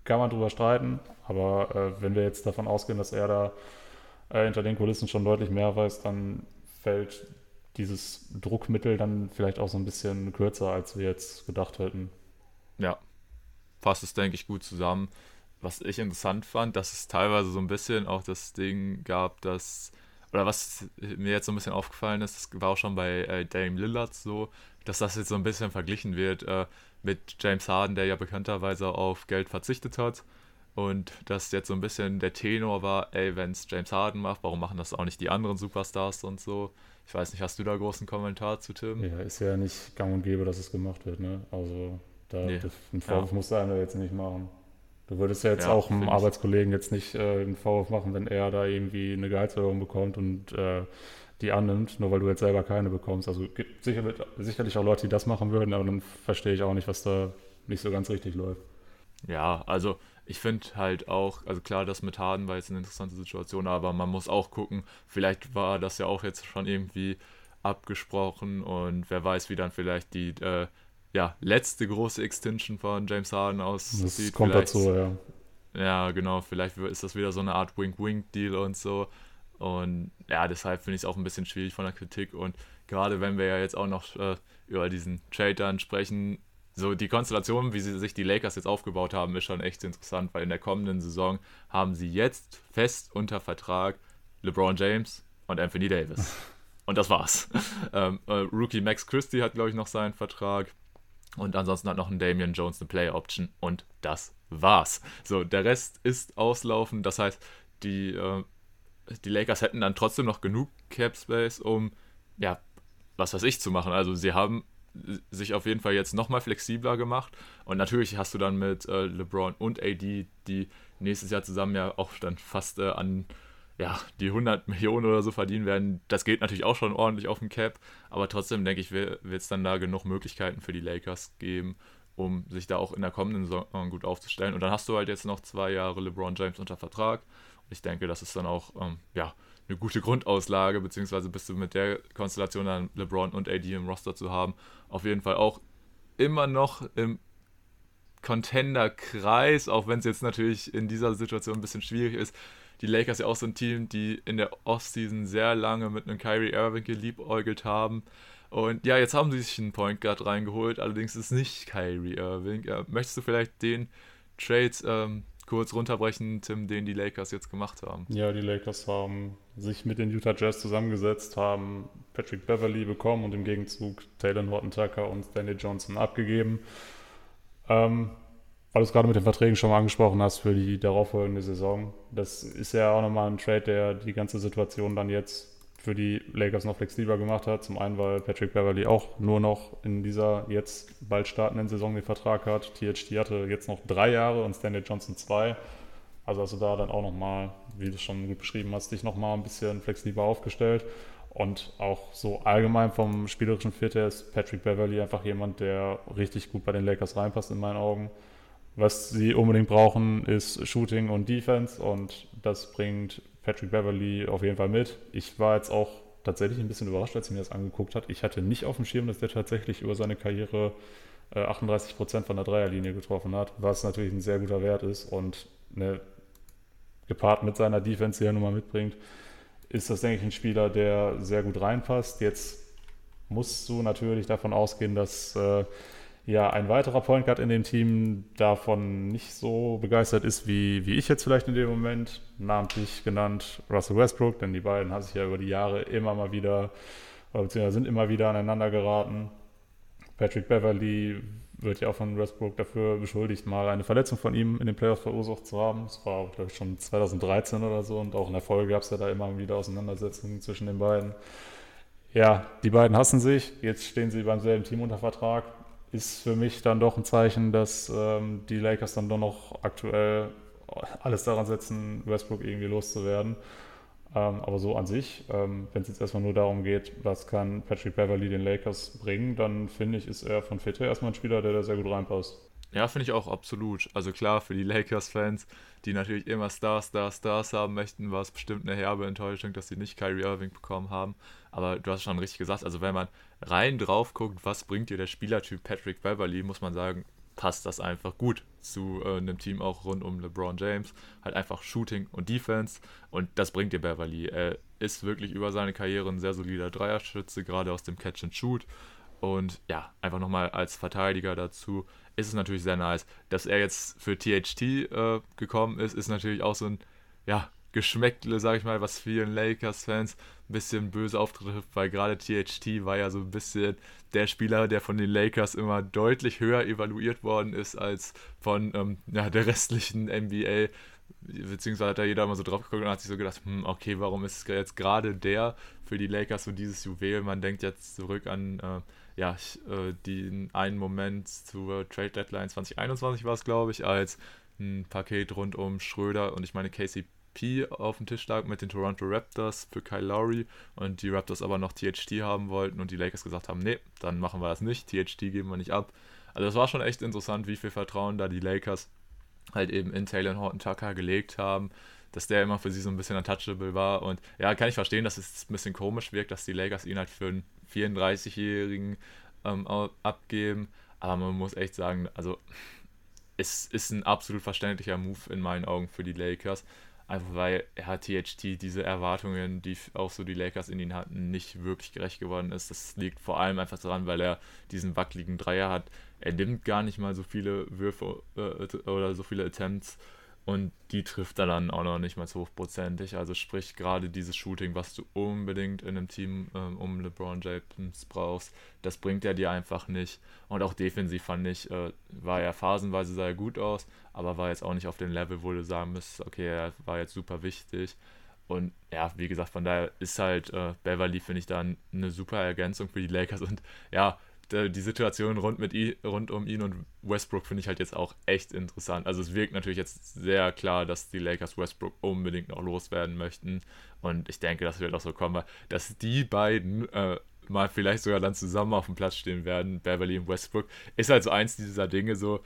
kann man drüber streiten, aber äh, wenn wir jetzt davon ausgehen, dass er da äh, hinter den Kulissen schon deutlich mehr weiß, dann fällt dieses Druckmittel dann vielleicht auch so ein bisschen kürzer, als wir jetzt gedacht hätten. Ja, fasst es, denke ich, gut zusammen. Was ich interessant fand, dass es teilweise so ein bisschen auch das Ding gab, dass, oder was mir jetzt so ein bisschen aufgefallen ist, das war auch schon bei äh, Dame Lillard so, dass das jetzt so ein bisschen verglichen wird äh, mit James Harden, der ja bekannterweise auf Geld verzichtet hat und dass jetzt so ein bisschen der Tenor war, ey, wenn es James Harden macht, warum machen das auch nicht die anderen Superstars und so? Ich weiß nicht, hast du da großen Kommentar zu Tim? Ja, ist ja nicht gang und gäbe, dass es gemacht wird, ne? Also da nee. einen Vorwurf ja. musst du einem jetzt nicht machen. Du würdest ja jetzt ja, auch einem Arbeitskollegen jetzt nicht äh, einen Vorwurf machen, wenn er da irgendwie eine Gehaltserhöhung bekommt und äh, die annimmt, nur weil du jetzt selber keine bekommst. Also gibt sicher, sicherlich auch Leute, die das machen würden, aber dann verstehe ich auch nicht, was da nicht so ganz richtig läuft. Ja, also ich finde halt auch, also klar, das mit Harden war jetzt eine interessante Situation, aber man muss auch gucken, vielleicht war das ja auch jetzt schon irgendwie abgesprochen und wer weiß, wie dann vielleicht die äh, ja, letzte große Extension von James Harden aussieht. Das kommt vielleicht, dazu, ja. Ja, genau, vielleicht ist das wieder so eine Art Wink-Wink-Deal und so. Und ja, deshalb finde ich es auch ein bisschen schwierig von der Kritik. Und gerade wenn wir ja jetzt auch noch äh, über diesen Trade dann sprechen, so die Konstellation, wie sie sich die Lakers jetzt aufgebaut haben, ist schon echt interessant, weil in der kommenden Saison haben sie jetzt fest unter Vertrag LeBron James und Anthony Davis. Und das war's. ähm, äh, Rookie Max Christie hat, glaube ich, noch seinen Vertrag. Und ansonsten hat noch ein Damian Jones eine Play Option. Und das war's. So, der Rest ist auslaufen. Das heißt, die, äh, die Lakers hätten dann trotzdem noch genug Cap Space, um, ja, was weiß ich zu machen. Also sie haben sich auf jeden Fall jetzt nochmal flexibler gemacht. Und natürlich hast du dann mit äh, LeBron und AD, die nächstes Jahr zusammen ja auch dann fast äh, an ja, die 100 Millionen oder so verdienen werden. Das geht natürlich auch schon ordentlich auf dem Cap. Aber trotzdem denke ich, wird es dann da genug Möglichkeiten für die Lakers geben, um sich da auch in der kommenden Saison gut aufzustellen. Und dann hast du halt jetzt noch zwei Jahre LeBron James unter Vertrag. Und ich denke, das ist dann auch ähm, ja, eine gute Grundauslage, beziehungsweise bist du mit der Konstellation dann LeBron und AD im Roster zu haben, auf jeden Fall auch immer noch im Contender-Kreis, auch wenn es jetzt natürlich in dieser Situation ein bisschen schwierig ist. Die Lakers ja auch so ein Team, die in der Offseason sehr lange mit einem Kyrie Irving geliebäugelt haben. Und ja, jetzt haben sie sich einen Point Guard reingeholt, allerdings ist es nicht Kyrie Irving. Ja, möchtest du vielleicht den Trade ähm, kurz runterbrechen, Tim, den die Lakers jetzt gemacht haben? Ja, die Lakers haben sich mit den Utah Jazz zusammengesetzt, haben Patrick Beverly bekommen und im Gegenzug Taylor Horton Tucker und Stanley Johnson abgegeben. Ähm, weil du es gerade mit den Verträgen schon mal angesprochen hast für die darauffolgende Saison. Das ist ja auch nochmal ein Trade, der die ganze Situation dann jetzt für die Lakers noch flexibler gemacht hat. Zum einen, weil Patrick Beverly auch nur noch in dieser jetzt bald startenden Saison den Vertrag hat. THT hatte jetzt noch drei Jahre und Stanley Johnson zwei. Also hast du da dann auch nochmal, wie du schon gut beschrieben hast, dich nochmal ein bisschen flexibler aufgestellt. Und auch so allgemein vom spielerischen Fit her ist Patrick Beverly einfach jemand, der richtig gut bei den Lakers reinpasst in meinen Augen. Was sie unbedingt brauchen, ist Shooting und Defense und das bringt Patrick Beverly auf jeden Fall mit. Ich war jetzt auch tatsächlich ein bisschen überrascht, als ich mir das angeguckt hat. Ich hatte nicht auf dem Schirm, dass der tatsächlich über seine Karriere äh, 38 Prozent von der Dreierlinie getroffen hat, was natürlich ein sehr guter Wert ist und eine gepaart mit seiner Defense, die er nun mal mitbringt, ist das, denke ich, ein Spieler, der sehr gut reinpasst. Jetzt musst du natürlich davon ausgehen, dass äh, ja ein weiterer Point Guard in dem Team davon nicht so begeistert ist, wie, wie ich jetzt vielleicht in dem Moment, namentlich genannt Russell Westbrook, denn die beiden haben sich ja über die Jahre immer mal wieder, beziehungsweise sind immer wieder aneinander geraten. Patrick Beverly wird ja auch von Westbrook dafür beschuldigt, mal eine Verletzung von ihm in den Playoffs verursacht zu haben. Das war, glaube ich, schon 2013 oder so und auch in der Folge gab es ja da immer wieder Auseinandersetzungen zwischen den beiden. Ja, die beiden hassen sich. Jetzt stehen sie beim selben Team unter Vertrag. Ist für mich dann doch ein Zeichen, dass ähm, die Lakers dann doch noch aktuell alles daran setzen, Westbrook irgendwie loszuwerden. Ähm, aber so an sich, ähm, wenn es jetzt erstmal nur darum geht, was kann Patrick Beverly den Lakers bringen, dann finde ich, ist er von Fit erstmal ein Spieler, der da sehr gut reinpasst. Ja, finde ich auch absolut. Also klar, für die Lakers-Fans, die natürlich immer Stars, Stars, Stars haben möchten, war es bestimmt eine herbe Enttäuschung, dass sie nicht Kyrie Irving bekommen haben. Aber du hast schon richtig gesagt, also wenn man rein drauf guckt, was bringt dir der Spielertyp Patrick Beverly, muss man sagen, passt das einfach gut zu äh, einem Team auch rund um LeBron James. Halt einfach Shooting und Defense und das bringt dir Beverly. Er ist wirklich über seine Karriere ein sehr solider Dreierschütze, gerade aus dem Catch and Shoot. Und ja, einfach nochmal als Verteidiger dazu ist es natürlich sehr nice. Dass er jetzt für THT äh, gekommen ist, ist natürlich auch so ein, ja, Geschmäckle, sag ich mal, was vielen Lakers-Fans ein bisschen böse auftrifft, weil gerade THT war ja so ein bisschen der Spieler, der von den Lakers immer deutlich höher evaluiert worden ist als von ähm, ja, der restlichen NBA. Beziehungsweise hat da jeder mal so drauf geguckt und hat sich so gedacht, hm, okay, warum ist jetzt gerade der für die Lakers so dieses Juwel? Man denkt jetzt zurück an äh, ja, ich, äh, den einen Moment zur Trade Deadline 2021 war es, glaube ich, als ein Paket rund um Schröder und ich meine Casey P auf dem Tisch lag mit den Toronto Raptors für Kyle Lowry und die Raptors aber noch THT haben wollten und die Lakers gesagt haben, nee, dann machen wir das nicht, THT geben wir nicht ab. Also das war schon echt interessant, wie viel Vertrauen da die Lakers halt eben in Taylor Horton Tucker gelegt haben, dass der immer für sie so ein bisschen untouchable war und ja, kann ich verstehen, dass es ein bisschen komisch wirkt, dass die Lakers ihn halt für einen 34-Jährigen ähm, abgeben, aber man muss echt sagen, also es ist ein absolut verständlicher Move in meinen Augen für die Lakers. Einfach weil hat THT diese Erwartungen, die auch so die Lakers in ihn hatten, nicht wirklich gerecht geworden ist. Das liegt vor allem einfach daran, weil er diesen wackeligen Dreier hat. Er nimmt gar nicht mal so viele Würfe äh, oder so viele Attempts und die trifft er dann auch noch nicht mal hochprozentig. Also sprich gerade dieses Shooting, was du unbedingt in einem Team ähm, um LeBron James brauchst, das bringt er dir einfach nicht. Und auch defensiv fand ich, äh, war er phasenweise sah er gut aus, aber war jetzt auch nicht auf dem Level, wo du sagen müsstest, okay, er war jetzt super wichtig. Und ja, wie gesagt, von daher ist halt äh, Beverly, finde ich, dann eine super Ergänzung für die Lakers. Und ja, die Situation rund, mit rund um ihn und Westbrook finde ich halt jetzt auch echt interessant. Also es wirkt natürlich jetzt sehr klar, dass die Lakers Westbrook unbedingt noch loswerden möchten. Und ich denke, das wird auch so kommen, dass die beiden äh, mal vielleicht sogar dann zusammen auf dem Platz stehen werden, Beverly und Westbrook, ist halt so eins dieser Dinge so,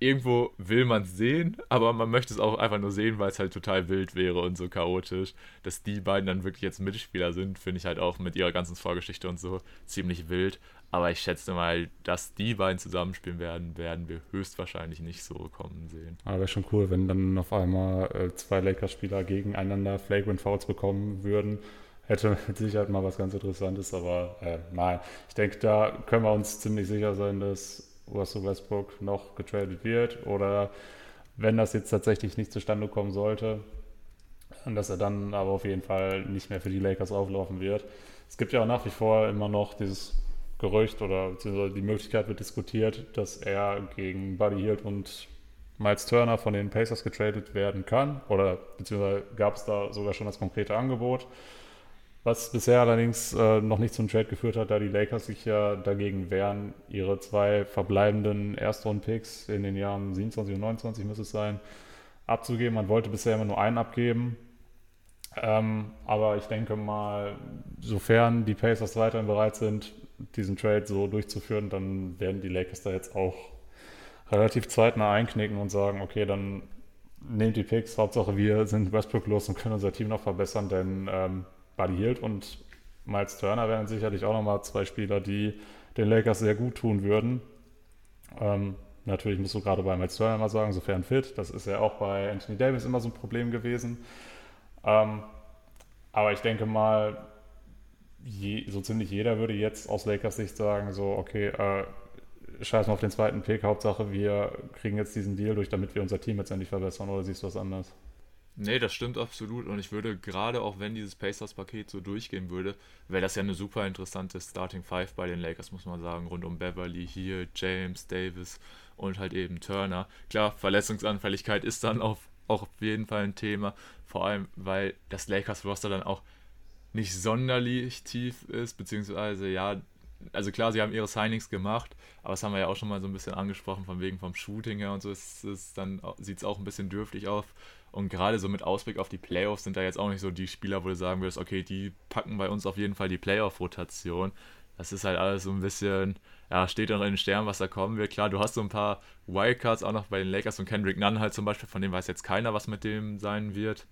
irgendwo will man es sehen, aber man möchte es auch einfach nur sehen, weil es halt total wild wäre und so chaotisch. Dass die beiden dann wirklich jetzt Mitspieler sind, finde ich halt auch mit ihrer ganzen Vorgeschichte und so ziemlich wild. Aber ich schätze mal, dass die beiden zusammenspielen werden, werden wir höchstwahrscheinlich nicht so kommen sehen. Aber wäre schon cool, wenn dann auf einmal äh, zwei Lakers-Spieler gegeneinander Flagrant Fouls bekommen würden. Hätte mit Sicherheit mal was ganz Interessantes, aber äh, nein. Ich denke, da können wir uns ziemlich sicher sein, dass Russell Westbrook noch getradet wird oder wenn das jetzt tatsächlich nicht zustande kommen sollte, dass er dann aber auf jeden Fall nicht mehr für die Lakers auflaufen wird. Es gibt ja auch nach wie vor immer noch dieses Gerücht oder beziehungsweise die Möglichkeit wird diskutiert, dass er gegen Buddy Hield und Miles Turner von den Pacers getradet werden kann oder beziehungsweise gab es da sogar schon das konkrete Angebot was bisher allerdings äh, noch nicht zum Trade geführt hat, da die Lakers sich ja dagegen wehren, ihre zwei verbleibenden Erstrunden-Picks in den Jahren 27 und 29 müsste es sein, abzugeben. Man wollte bisher immer nur einen abgeben. Ähm, aber ich denke mal, sofern die Pacers weiterhin bereit sind, diesen Trade so durchzuführen, dann werden die Lakers da jetzt auch relativ zeitnah einknicken und sagen, okay, dann nehmt die Picks, Hauptsache wir sind Westbrook los und können unser Team noch verbessern, denn ähm, Buddy Hield und Miles Turner wären sicherlich auch nochmal zwei Spieler, die den Lakers sehr gut tun würden. Ähm, natürlich musst du gerade bei Miles Turner mal sagen, sofern fit. Das ist ja auch bei Anthony Davis immer so ein Problem gewesen. Ähm, aber ich denke mal, je, so ziemlich jeder würde jetzt aus Lakers Sicht sagen, so, okay, äh, scheiß mal auf den zweiten Pick, Hauptsache wir kriegen jetzt diesen Deal durch, damit wir unser Team letztendlich verbessern, oder siehst du was anders? Nee, das stimmt absolut. Und ich würde gerade auch, wenn dieses Pacers-Paket so durchgehen würde, wäre das ja eine super interessante Starting Five bei den Lakers, muss man sagen. Rund um Beverly, hier, James, Davis und halt eben Turner. Klar, Verletzungsanfälligkeit ist dann auf, auch auf jeden Fall ein Thema. Vor allem, weil das Lakers-Roster dann auch nicht sonderlich tief ist, beziehungsweise ja, also klar, sie haben ihre Signings gemacht, aber das haben wir ja auch schon mal so ein bisschen angesprochen, von wegen vom Shooting her und so ist es dann sieht es auch ein bisschen dürftig auf. Und gerade so mit Ausblick auf die Playoffs sind da jetzt auch nicht so die Spieler, wo du sagen würdest, okay, die packen bei uns auf jeden Fall die Playoff-Rotation. Das ist halt alles so ein bisschen, ja, steht noch in den Sternen, was da kommen wird. Klar, du hast so ein paar Wildcards auch noch bei den Lakers und Kendrick Nunn halt zum Beispiel, von dem weiß jetzt keiner, was mit dem sein wird.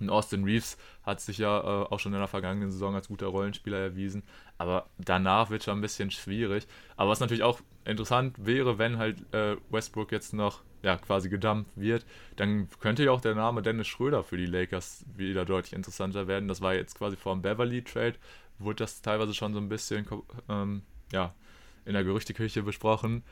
Und Austin Reeves hat sich ja äh, auch schon in der vergangenen Saison als guter Rollenspieler erwiesen. Aber danach wird schon ein bisschen schwierig. Aber was natürlich auch interessant wäre, wenn halt äh, Westbrook jetzt noch ja, quasi gedumpt wird, dann könnte ja auch der Name Dennis Schröder für die Lakers wieder deutlich interessanter werden. Das war jetzt quasi vor dem Beverly-Trade, wurde das teilweise schon so ein bisschen ähm, ja, in der Gerüchteküche besprochen.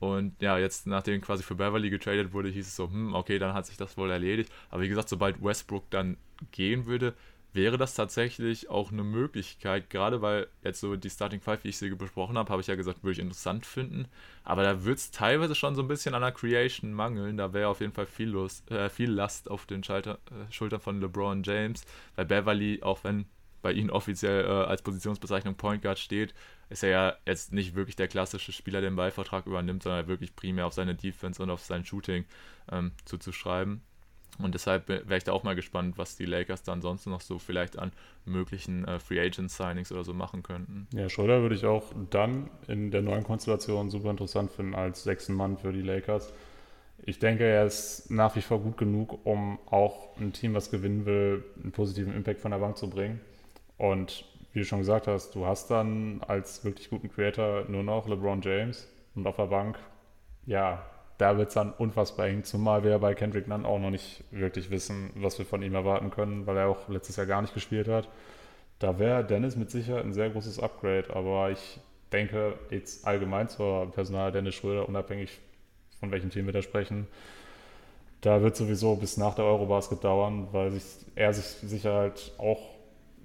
Und ja, jetzt nachdem quasi für Beverly getradet wurde, hieß es so, hm, okay, dann hat sich das wohl erledigt. Aber wie gesagt, sobald Westbrook dann gehen würde, wäre das tatsächlich auch eine Möglichkeit, gerade weil jetzt so die Starting Five, wie ich sie besprochen habe, habe ich ja gesagt, würde ich interessant finden. Aber da wird es teilweise schon so ein bisschen an der Creation mangeln. Da wäre auf jeden Fall viel, Lust, äh, viel Last auf den Schalter, äh, Schultern von LeBron James, weil Beverly, auch wenn bei ihnen offiziell äh, als Positionsbezeichnung Point Guard steht, ist er ja jetzt nicht wirklich der klassische Spieler, der den Ballvertrag übernimmt, sondern wirklich primär auf seine Defense und auf sein Shooting ähm, zuzuschreiben. Und deshalb wäre ich da auch mal gespannt, was die Lakers dann sonst noch so vielleicht an möglichen äh, Free Agent Signings oder so machen könnten. Ja, Schröder würde ich auch dann in der neuen Konstellation super interessant finden als sechsten Mann für die Lakers. Ich denke, er ist nach wie vor gut genug, um auch ein Team, was gewinnen will, einen positiven Impact von der Bank zu bringen. Und wie du schon gesagt hast, du hast dann als wirklich guten Creator nur noch LeBron James und auf der Bank, ja, da wird es dann unfassbar eng, zumal wir bei Kendrick Nunn auch noch nicht wirklich wissen, was wir von ihm erwarten können, weil er auch letztes Jahr gar nicht gespielt hat. Da wäre Dennis mit Sicherheit ein sehr großes Upgrade, aber ich denke jetzt allgemein zur Personal Dennis Schröder, unabhängig von welchem Team wir da sprechen, da wird sowieso bis nach der Eurobasket dauern, weil sich, er sich sicher halt auch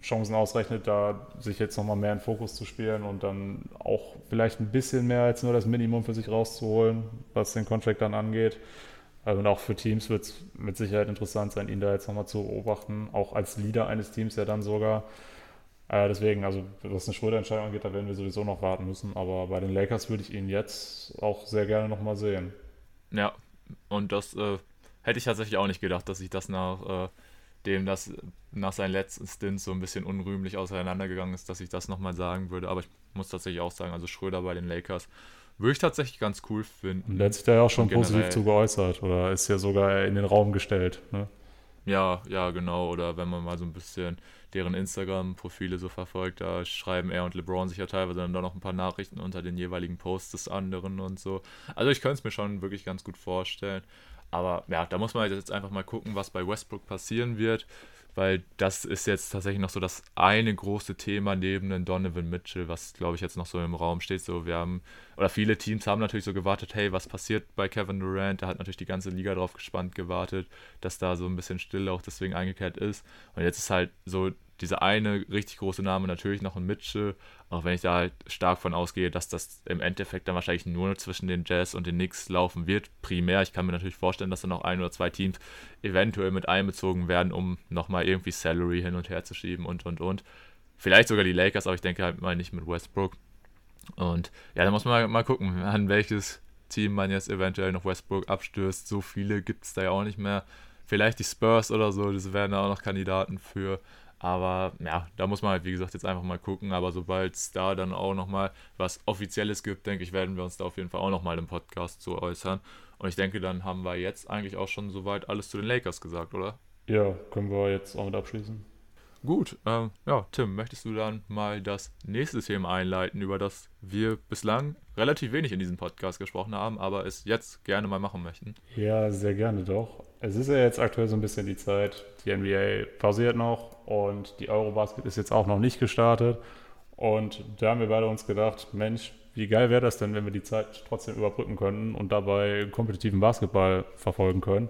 Chancen ausrechnet, da sich jetzt nochmal mehr in Fokus zu spielen und dann auch vielleicht ein bisschen mehr als nur das Minimum für sich rauszuholen, was den Contract dann angeht. Also und auch für Teams wird es mit Sicherheit interessant sein, ihn da jetzt nochmal zu beobachten, auch als Leader eines Teams ja dann sogar. Äh, deswegen, also was eine Schröder-Entscheidung angeht, da werden wir sowieso noch warten müssen. Aber bei den Lakers würde ich ihn jetzt auch sehr gerne nochmal sehen. Ja, und das äh, hätte ich tatsächlich auch nicht gedacht, dass ich das nach äh, dem das nach seinen letzten Stints so ein bisschen unrühmlich auseinandergegangen ist, dass ich das nochmal sagen würde. Aber ich muss tatsächlich auch sagen, also Schröder bei den Lakers würde ich tatsächlich ganz cool finden. Und der hat sich da ja auch schon positiv zu geäußert oder ist ja sogar in den Raum gestellt. Ne? Ja, ja, genau. Oder wenn man mal so ein bisschen deren Instagram-Profile so verfolgt, da schreiben er und LeBron sich ja teilweise dann da noch ein paar Nachrichten unter den jeweiligen Posts des anderen und so. Also ich könnte es mir schon wirklich ganz gut vorstellen. Aber ja, da muss man halt jetzt einfach mal gucken, was bei Westbrook passieren wird, weil das ist jetzt tatsächlich noch so das eine große Thema neben den Donovan Mitchell, was glaube ich jetzt noch so im Raum steht. So, wir haben, oder viele Teams haben natürlich so gewartet, hey, was passiert bei Kevin Durant? Da hat natürlich die ganze Liga drauf gespannt gewartet, dass da so ein bisschen Stille auch deswegen eingekehrt ist. Und jetzt ist halt so dieser eine richtig große Name natürlich noch ein Mitchell, auch wenn ich da halt stark von ausgehe, dass das im Endeffekt dann wahrscheinlich nur zwischen den Jazz und den Knicks laufen wird, primär. Ich kann mir natürlich vorstellen, dass dann noch ein oder zwei Teams eventuell mit einbezogen werden, um nochmal irgendwie Salary hin und her zu schieben und und und. Vielleicht sogar die Lakers, aber ich denke halt mal nicht mit Westbrook. Und ja, da muss man mal, mal gucken, an welches Team man jetzt eventuell noch Westbrook abstößt. So viele gibt es da ja auch nicht mehr. Vielleicht die Spurs oder so, das wären da auch noch Kandidaten für. Aber ja, da muss man halt, wie gesagt, jetzt einfach mal gucken. Aber sobald es da dann auch nochmal was Offizielles gibt, denke ich, werden wir uns da auf jeden Fall auch nochmal im Podcast so äußern. Und ich denke, dann haben wir jetzt eigentlich auch schon soweit alles zu den Lakers gesagt, oder? Ja, können wir jetzt auch mit abschließen. Gut, ähm, ja, Tim, möchtest du dann mal das nächste Thema einleiten, über das wir bislang relativ wenig in diesem Podcast gesprochen haben, aber es jetzt gerne mal machen möchten? Ja, sehr gerne doch. Es ist ja jetzt aktuell so ein bisschen die Zeit, die NBA pausiert noch und die Eurobasket ist jetzt auch noch nicht gestartet. Und da haben wir beide uns gedacht, Mensch, wie geil wäre das denn, wenn wir die Zeit trotzdem überbrücken könnten und dabei kompetitiven Basketball verfolgen können.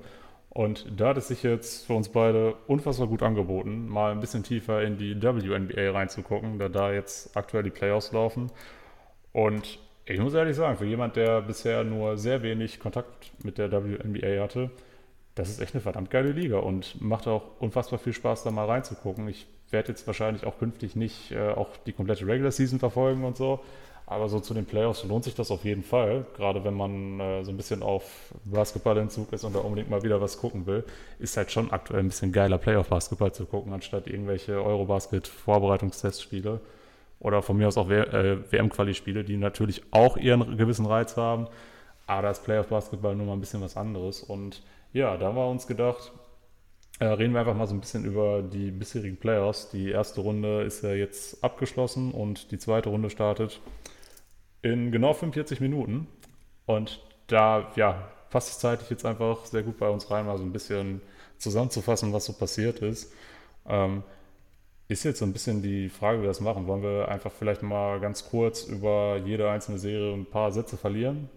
Und da hat es sich jetzt für uns beide unfassbar gut angeboten, mal ein bisschen tiefer in die WNBA reinzugucken, da da jetzt aktuell die Playoffs laufen. Und ich muss ehrlich sagen, für jemand, der bisher nur sehr wenig Kontakt mit der WNBA hatte, das ist echt eine verdammt geile Liga und macht auch unfassbar viel Spaß, da mal reinzugucken. Ich werde jetzt wahrscheinlich auch künftig nicht äh, auch die komplette Regular Season verfolgen und so, aber so zu den Playoffs lohnt sich das auf jeden Fall. Gerade wenn man äh, so ein bisschen auf Basketballentzug ist und da unbedingt mal wieder was gucken will, ist halt schon aktuell ein bisschen geiler Playoff-Basketball zu gucken, anstatt irgendwelche Eurobasket-Vorbereitungstestspiele oder von mir aus auch äh, WM-Quali-Spiele, die natürlich auch ihren gewissen Reiz haben. Aber das Playoff-Basketball nur mal ein bisschen was anderes. Und ja, da haben wir uns gedacht, äh, reden wir einfach mal so ein bisschen über die bisherigen Playoffs. Die erste Runde ist ja jetzt abgeschlossen und die zweite Runde startet in genau 45 Minuten. Und da, ja, passt es zeitlich jetzt einfach sehr gut bei uns rein, mal so ein bisschen zusammenzufassen, was so passiert ist. Ähm, ist jetzt so ein bisschen die Frage, wie wir das machen. Wollen wir einfach vielleicht mal ganz kurz über jede einzelne Serie ein paar Sätze verlieren?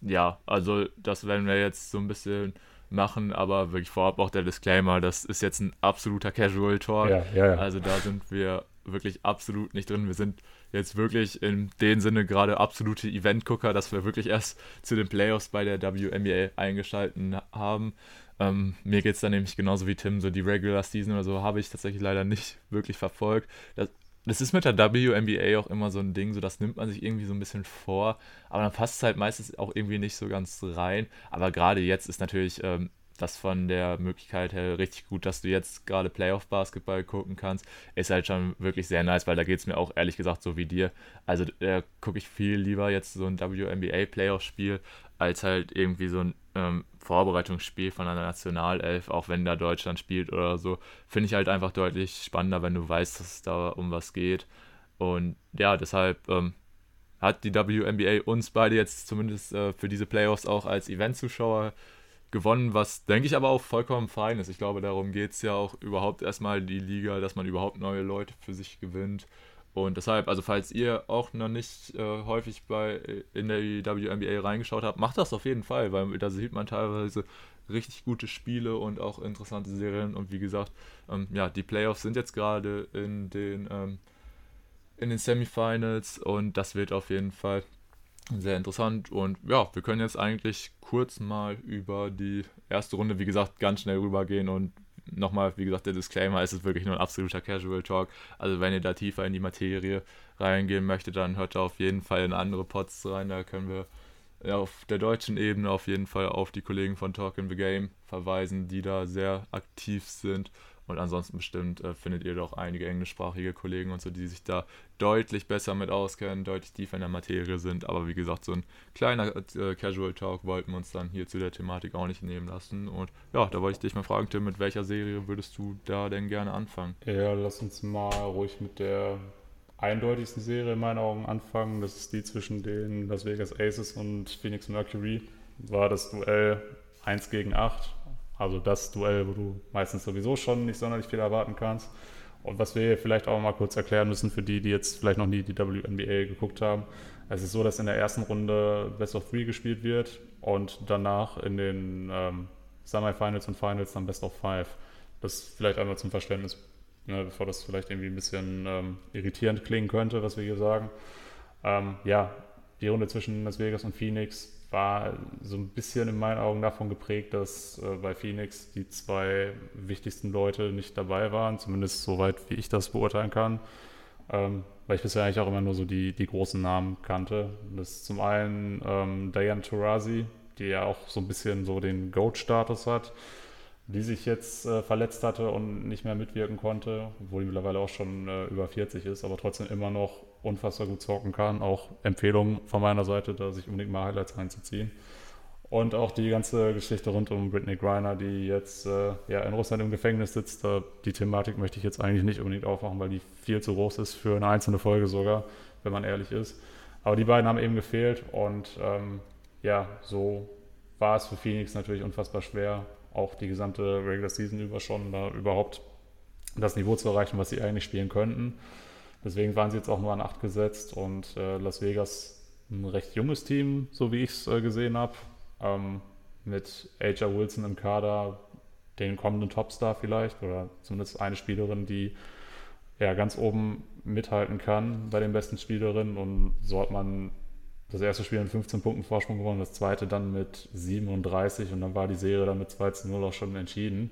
Ja, also das werden wir jetzt so ein bisschen machen, aber wirklich vorab auch der Disclaimer, das ist jetzt ein absoluter Casual Talk. Ja, ja, ja. Also da sind wir wirklich absolut nicht drin. Wir sind jetzt wirklich in dem Sinne gerade absolute Event-Gucker, dass wir wirklich erst zu den Playoffs bei der WNBA eingeschalten haben. Ähm, mir geht es dann nämlich genauso wie Tim, so die Regular Season oder so habe ich tatsächlich leider nicht wirklich verfolgt. Das, das ist mit der WNBA auch immer so ein Ding, so das nimmt man sich irgendwie so ein bisschen vor, aber dann passt es halt meistens auch irgendwie nicht so ganz rein. Aber gerade jetzt ist natürlich ähm, das von der Möglichkeit her richtig gut, dass du jetzt gerade Playoff-Basketball gucken kannst, ist halt schon wirklich sehr nice, weil da geht es mir auch ehrlich gesagt so wie dir. Also äh, gucke ich viel lieber jetzt so ein WNBA-Playoff-Spiel, als halt irgendwie so ein ähm, Vorbereitungsspiel von einer Nationalelf, auch wenn da Deutschland spielt oder so, finde ich halt einfach deutlich spannender, wenn du weißt, dass es da um was geht. Und ja, deshalb ähm, hat die WNBA uns beide jetzt zumindest äh, für diese Playoffs auch als Event-Zuschauer gewonnen, was denke ich aber auch vollkommen fein ist. Ich glaube, darum geht es ja auch überhaupt erstmal die Liga, dass man überhaupt neue Leute für sich gewinnt. Und deshalb, also falls ihr auch noch nicht äh, häufig bei äh, in der WNBA reingeschaut habt, macht das auf jeden Fall, weil da sieht man teilweise richtig gute Spiele und auch interessante Serien. Und wie gesagt, ähm, ja, die Playoffs sind jetzt gerade in den ähm, in den Semifinals und das wird auf jeden Fall sehr interessant. Und ja, wir können jetzt eigentlich kurz mal über die erste Runde, wie gesagt, ganz schnell rübergehen und nochmal, wie gesagt, der Disclaimer, es ist wirklich nur ein absoluter Casual Talk. Also wenn ihr da tiefer in die Materie reingehen möchtet, dann hört da auf jeden Fall in andere Pods rein. Da können wir auf der deutschen Ebene auf jeden Fall auf die Kollegen von Talk in the Game verweisen, die da sehr aktiv sind. Und ansonsten bestimmt äh, findet ihr doch einige englischsprachige Kollegen und so, die sich da deutlich besser mit auskennen, deutlich tiefer in der Materie sind. Aber wie gesagt, so ein kleiner äh, Casual Talk wollten wir uns dann hier zu der Thematik auch nicht nehmen lassen. Und ja, da wollte ich dich mal fragen, Tim, mit welcher Serie würdest du da denn gerne anfangen? Ja, lass uns mal ruhig mit der eindeutigsten Serie in meinen Augen anfangen. Das ist die zwischen den Las Vegas Aces und Phoenix Mercury. War das Duell 1 gegen 8. Also das Duell, wo du meistens sowieso schon nicht sonderlich viel erwarten kannst. Und was wir vielleicht auch mal kurz erklären müssen für die, die jetzt vielleicht noch nie die WNBA geguckt haben. Es ist so, dass in der ersten Runde Best of Three gespielt wird und danach in den ähm, Semifinals und Finals dann Best of Five. Das vielleicht einmal zum Verständnis ne, bevor das vielleicht irgendwie ein bisschen ähm, irritierend klingen könnte, was wir hier sagen. Ähm, ja, die Runde zwischen Las Vegas und Phoenix war so ein bisschen in meinen Augen davon geprägt, dass äh, bei Phoenix die zwei wichtigsten Leute nicht dabei waren, zumindest soweit wie ich das beurteilen kann. Ähm, weil ich bisher eigentlich auch immer nur so die, die großen Namen kannte. Das ist zum einen ähm, Diane Taurasi, die ja auch so ein bisschen so den Goat-Status hat die sich jetzt äh, verletzt hatte und nicht mehr mitwirken konnte, obwohl die mittlerweile auch schon äh, über 40 ist, aber trotzdem immer noch unfassbar gut zocken kann. Auch Empfehlung von meiner Seite, da sich unbedingt mal Highlights reinzuziehen. Und auch die ganze Geschichte rund um Britney Griner, die jetzt äh, ja, in Russland im Gefängnis sitzt. die Thematik möchte ich jetzt eigentlich nicht unbedingt aufmachen, weil die viel zu groß ist für eine einzelne Folge sogar, wenn man ehrlich ist. Aber die beiden haben eben gefehlt und ähm, ja, so war es für Phoenix natürlich unfassbar schwer, auch die gesamte Regular Season über schon da überhaupt das Niveau zu erreichen, was sie eigentlich spielen könnten. Deswegen waren sie jetzt auch nur an 8 gesetzt und äh, Las Vegas ein recht junges Team, so wie ich es äh, gesehen habe. Ähm, mit Aja Wilson im Kader, den kommenden Topstar vielleicht oder zumindest eine Spielerin, die ja ganz oben mithalten kann bei den besten Spielerinnen und so hat man das erste Spiel in 15 Punkten Vorsprung gewonnen, das zweite dann mit 37 und dann war die Serie dann mit 2 zu 0 auch schon entschieden.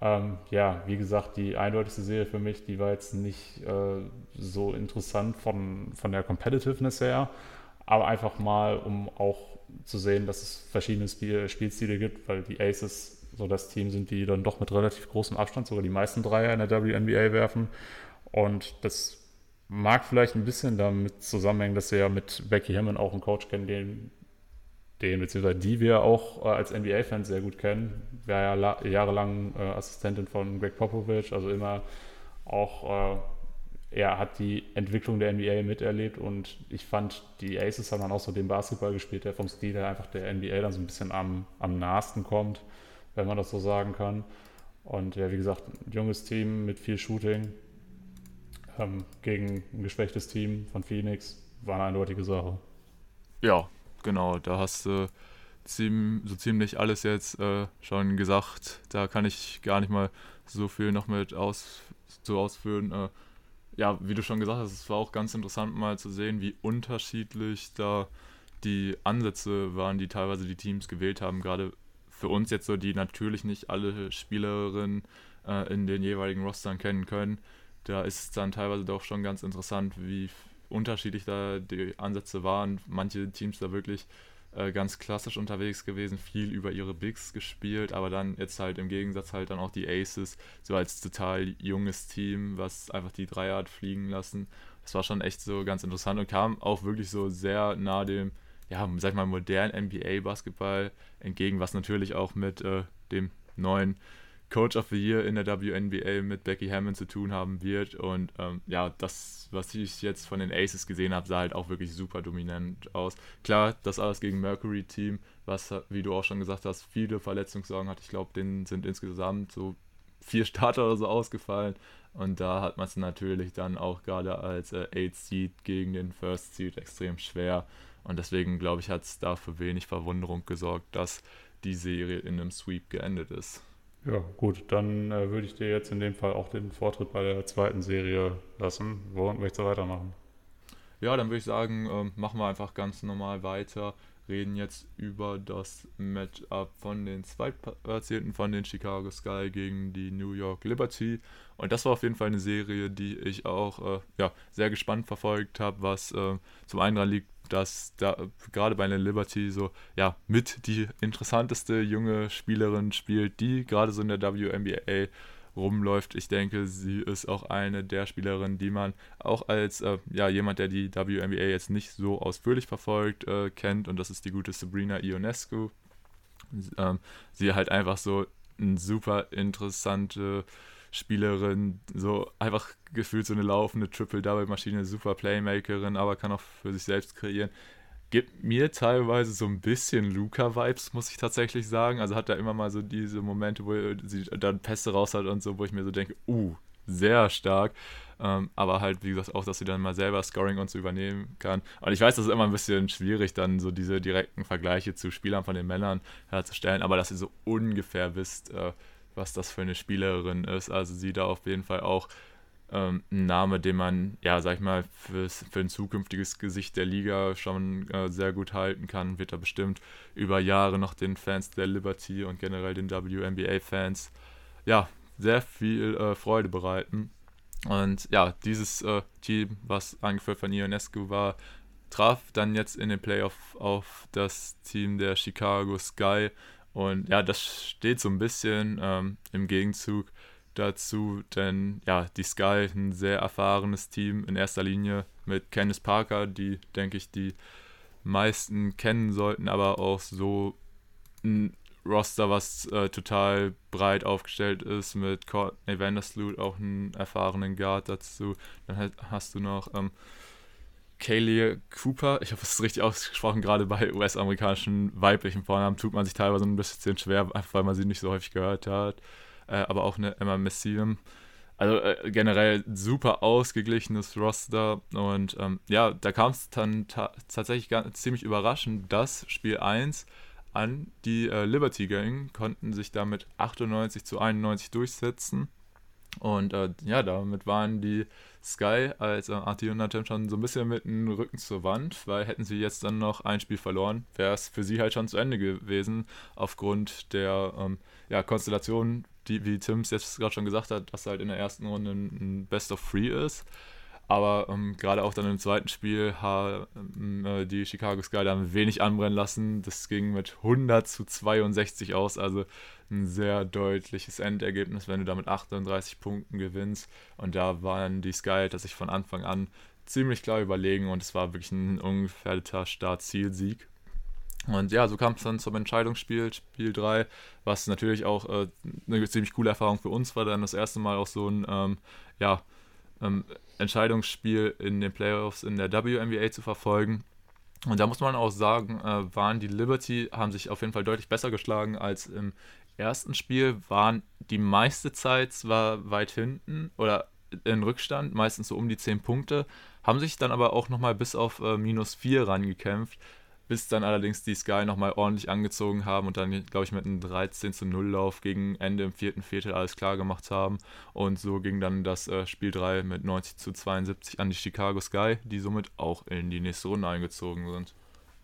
Ähm, ja, wie gesagt, die eindeutigste Serie für mich, die war jetzt nicht äh, so interessant von, von der Competitiveness her, aber einfach mal, um auch zu sehen, dass es verschiedene Spiel, Spielstile gibt, weil die Aces so das Team sind, die dann doch mit relativ großem Abstand sogar die meisten Dreier in der WNBA werfen. Und das mag vielleicht ein bisschen damit zusammenhängen, dass wir ja mit Becky Hammond auch einen Coach kennen, den, den beziehungsweise die wir auch äh, als NBA-Fans sehr gut kennen. War ja jahrelang äh, Assistentin von Greg Popovich, also immer auch, äh, er hat die Entwicklung der NBA miterlebt und ich fand, die Aces haben dann auch so den Basketball gespielt, der vom Stil her einfach der NBA dann so ein bisschen am, am nahesten kommt, wenn man das so sagen kann. Und ja, wie gesagt, ein junges Team mit viel Shooting, ähm, gegen ein geschwächtes Team von Phoenix war eine eindeutige Sache. Ja, genau, da hast du ziem, so ziemlich alles jetzt äh, schon gesagt. Da kann ich gar nicht mal so viel noch mit aus, zu ausführen. Äh, ja, wie du schon gesagt hast, es war auch ganz interessant mal zu sehen, wie unterschiedlich da die Ansätze waren, die teilweise die Teams gewählt haben. Gerade für uns jetzt so, die natürlich nicht alle Spielerinnen äh, in den jeweiligen Rostern kennen können da ist es dann teilweise doch schon ganz interessant, wie unterschiedlich da die Ansätze waren. Manche Teams da wirklich äh, ganz klassisch unterwegs gewesen, viel über ihre Bigs gespielt, aber dann jetzt halt im Gegensatz halt dann auch die Aces, so als total junges Team, was einfach die Dreier hat fliegen lassen. Das war schon echt so ganz interessant und kam auch wirklich so sehr nah dem, ja, sag ich mal, modernen NBA-Basketball entgegen, was natürlich auch mit äh, dem neuen Coach of the Year in der WNBA mit Becky Hammond zu tun haben wird. Und ähm, ja, das, was ich jetzt von den Aces gesehen habe, sah halt auch wirklich super dominant aus. Klar, das alles gegen Mercury-Team, was, wie du auch schon gesagt hast, viele Verletzungssorgen hat. Ich glaube, denen sind insgesamt so vier Starter oder so ausgefallen. Und da hat man es natürlich dann auch gerade als äh, 8 Seed gegen den First Seed extrem schwer. Und deswegen, glaube ich, hat es da für wenig Verwunderung gesorgt, dass die Serie in einem Sweep geendet ist. Ja, gut, dann äh, würde ich dir jetzt in dem Fall auch den Vortritt bei der zweiten Serie lassen. Wo möchtest du weitermachen? Ja, dann würde ich sagen, ähm, machen wir einfach ganz normal weiter reden jetzt über das Matchup von den Zweitplatzierten von den Chicago Sky gegen die New York Liberty. Und das war auf jeden Fall eine Serie, die ich auch äh, ja, sehr gespannt verfolgt habe, was äh, zum einen daran liegt, dass da gerade bei der Liberty so ja mit die interessanteste junge Spielerin spielt, die gerade so in der WNBA rumläuft. Ich denke, sie ist auch eine der Spielerinnen, die man auch als äh, ja, jemand, der die WNBA jetzt nicht so ausführlich verfolgt, äh, kennt. Und das ist die gute Sabrina Ionescu. Ähm, sie halt einfach so eine super interessante Spielerin, so einfach gefühlt so eine laufende Triple-Double-Maschine, super Playmakerin, aber kann auch für sich selbst kreieren gibt mir teilweise so ein bisschen Luca-Vibes, muss ich tatsächlich sagen. Also hat er immer mal so diese Momente, wo sie dann Pässe raus hat und so, wo ich mir so denke, uh, sehr stark. Ähm, aber halt, wie gesagt, auch, dass sie dann mal selber Scoring und so übernehmen kann. Und ich weiß, das ist immer ein bisschen schwierig, dann so diese direkten Vergleiche zu Spielern von den Männern herzustellen, aber dass ihr so ungefähr wisst, äh, was das für eine Spielerin ist. Also sie da auf jeden Fall auch ähm, ein Name, den man, ja, sag ich mal, fürs, für ein zukünftiges Gesicht der Liga schon äh, sehr gut halten kann, wird er bestimmt über Jahre noch den Fans der Liberty und generell den WNBA-Fans, ja, sehr viel äh, Freude bereiten. Und ja, dieses äh, Team, was angeführt von Ionescu war, traf dann jetzt in den Playoff auf das Team der Chicago Sky. Und ja, das steht so ein bisschen ähm, im Gegenzug dazu, denn ja, die Sky, ein sehr erfahrenes Team in erster Linie mit Kenneth Parker, die, denke ich, die meisten kennen sollten, aber auch so ein Roster, was äh, total breit aufgestellt ist, mit Courtney Vandersloot, auch einen erfahrenen Guard dazu. Dann hast du noch ähm, Kaylee Cooper, ich hoffe, es ist richtig ausgesprochen, gerade bei US-amerikanischen weiblichen Vornamen tut man sich teilweise ein bisschen schwer, weil man sie nicht so häufig gehört hat äh, aber auch eine Emma Messium. Also äh, generell super ausgeglichenes Roster und ähm, ja, da kam es dann ta tatsächlich ganz, ziemlich überraschend, dass Spiel 1 an die äh, Liberty Gang konnten sich damit 98 zu 91 durchsetzen. Und äh, ja, damit waren die Sky als äh, Natem schon so ein bisschen mit dem Rücken zur Wand, weil hätten sie jetzt dann noch ein Spiel verloren, wäre es für sie halt schon zu Ende gewesen, aufgrund der ähm, ja, Konstellation die, wie Tim es jetzt gerade schon gesagt hat, dass halt in der ersten Runde ein Best of Three ist. Aber ähm, gerade auch dann im zweiten Spiel haben äh, die Chicago Sky dann wenig anbrennen lassen. Das ging mit 100 zu 62 aus, also ein sehr deutliches Endergebnis, wenn du da mit 38 Punkten gewinnst. Und da waren die Sky dass ich von Anfang an ziemlich klar überlegen und es war wirklich ein ungefährdeter Start-Ziel-Sieg. Und ja, so kam es dann zum Entscheidungsspiel, Spiel 3, was natürlich auch äh, eine ziemlich coole Erfahrung für uns war, dann das erste Mal auch so ein ähm, ja, ähm, Entscheidungsspiel in den Playoffs in der WNBA zu verfolgen. Und da muss man auch sagen, äh, waren die Liberty, haben sich auf jeden Fall deutlich besser geschlagen als im ersten Spiel, waren die meiste Zeit zwar weit hinten oder in Rückstand, meistens so um die 10 Punkte, haben sich dann aber auch nochmal bis auf äh, minus 4 rangekämpft bis dann allerdings die Sky nochmal ordentlich angezogen haben und dann, glaube ich, mit einem 13 zu 0 Lauf gegen Ende im vierten Viertel alles klar gemacht haben. Und so ging dann das äh, Spiel 3 mit 90 zu 72 an die Chicago Sky, die somit auch in die nächste Runde eingezogen sind.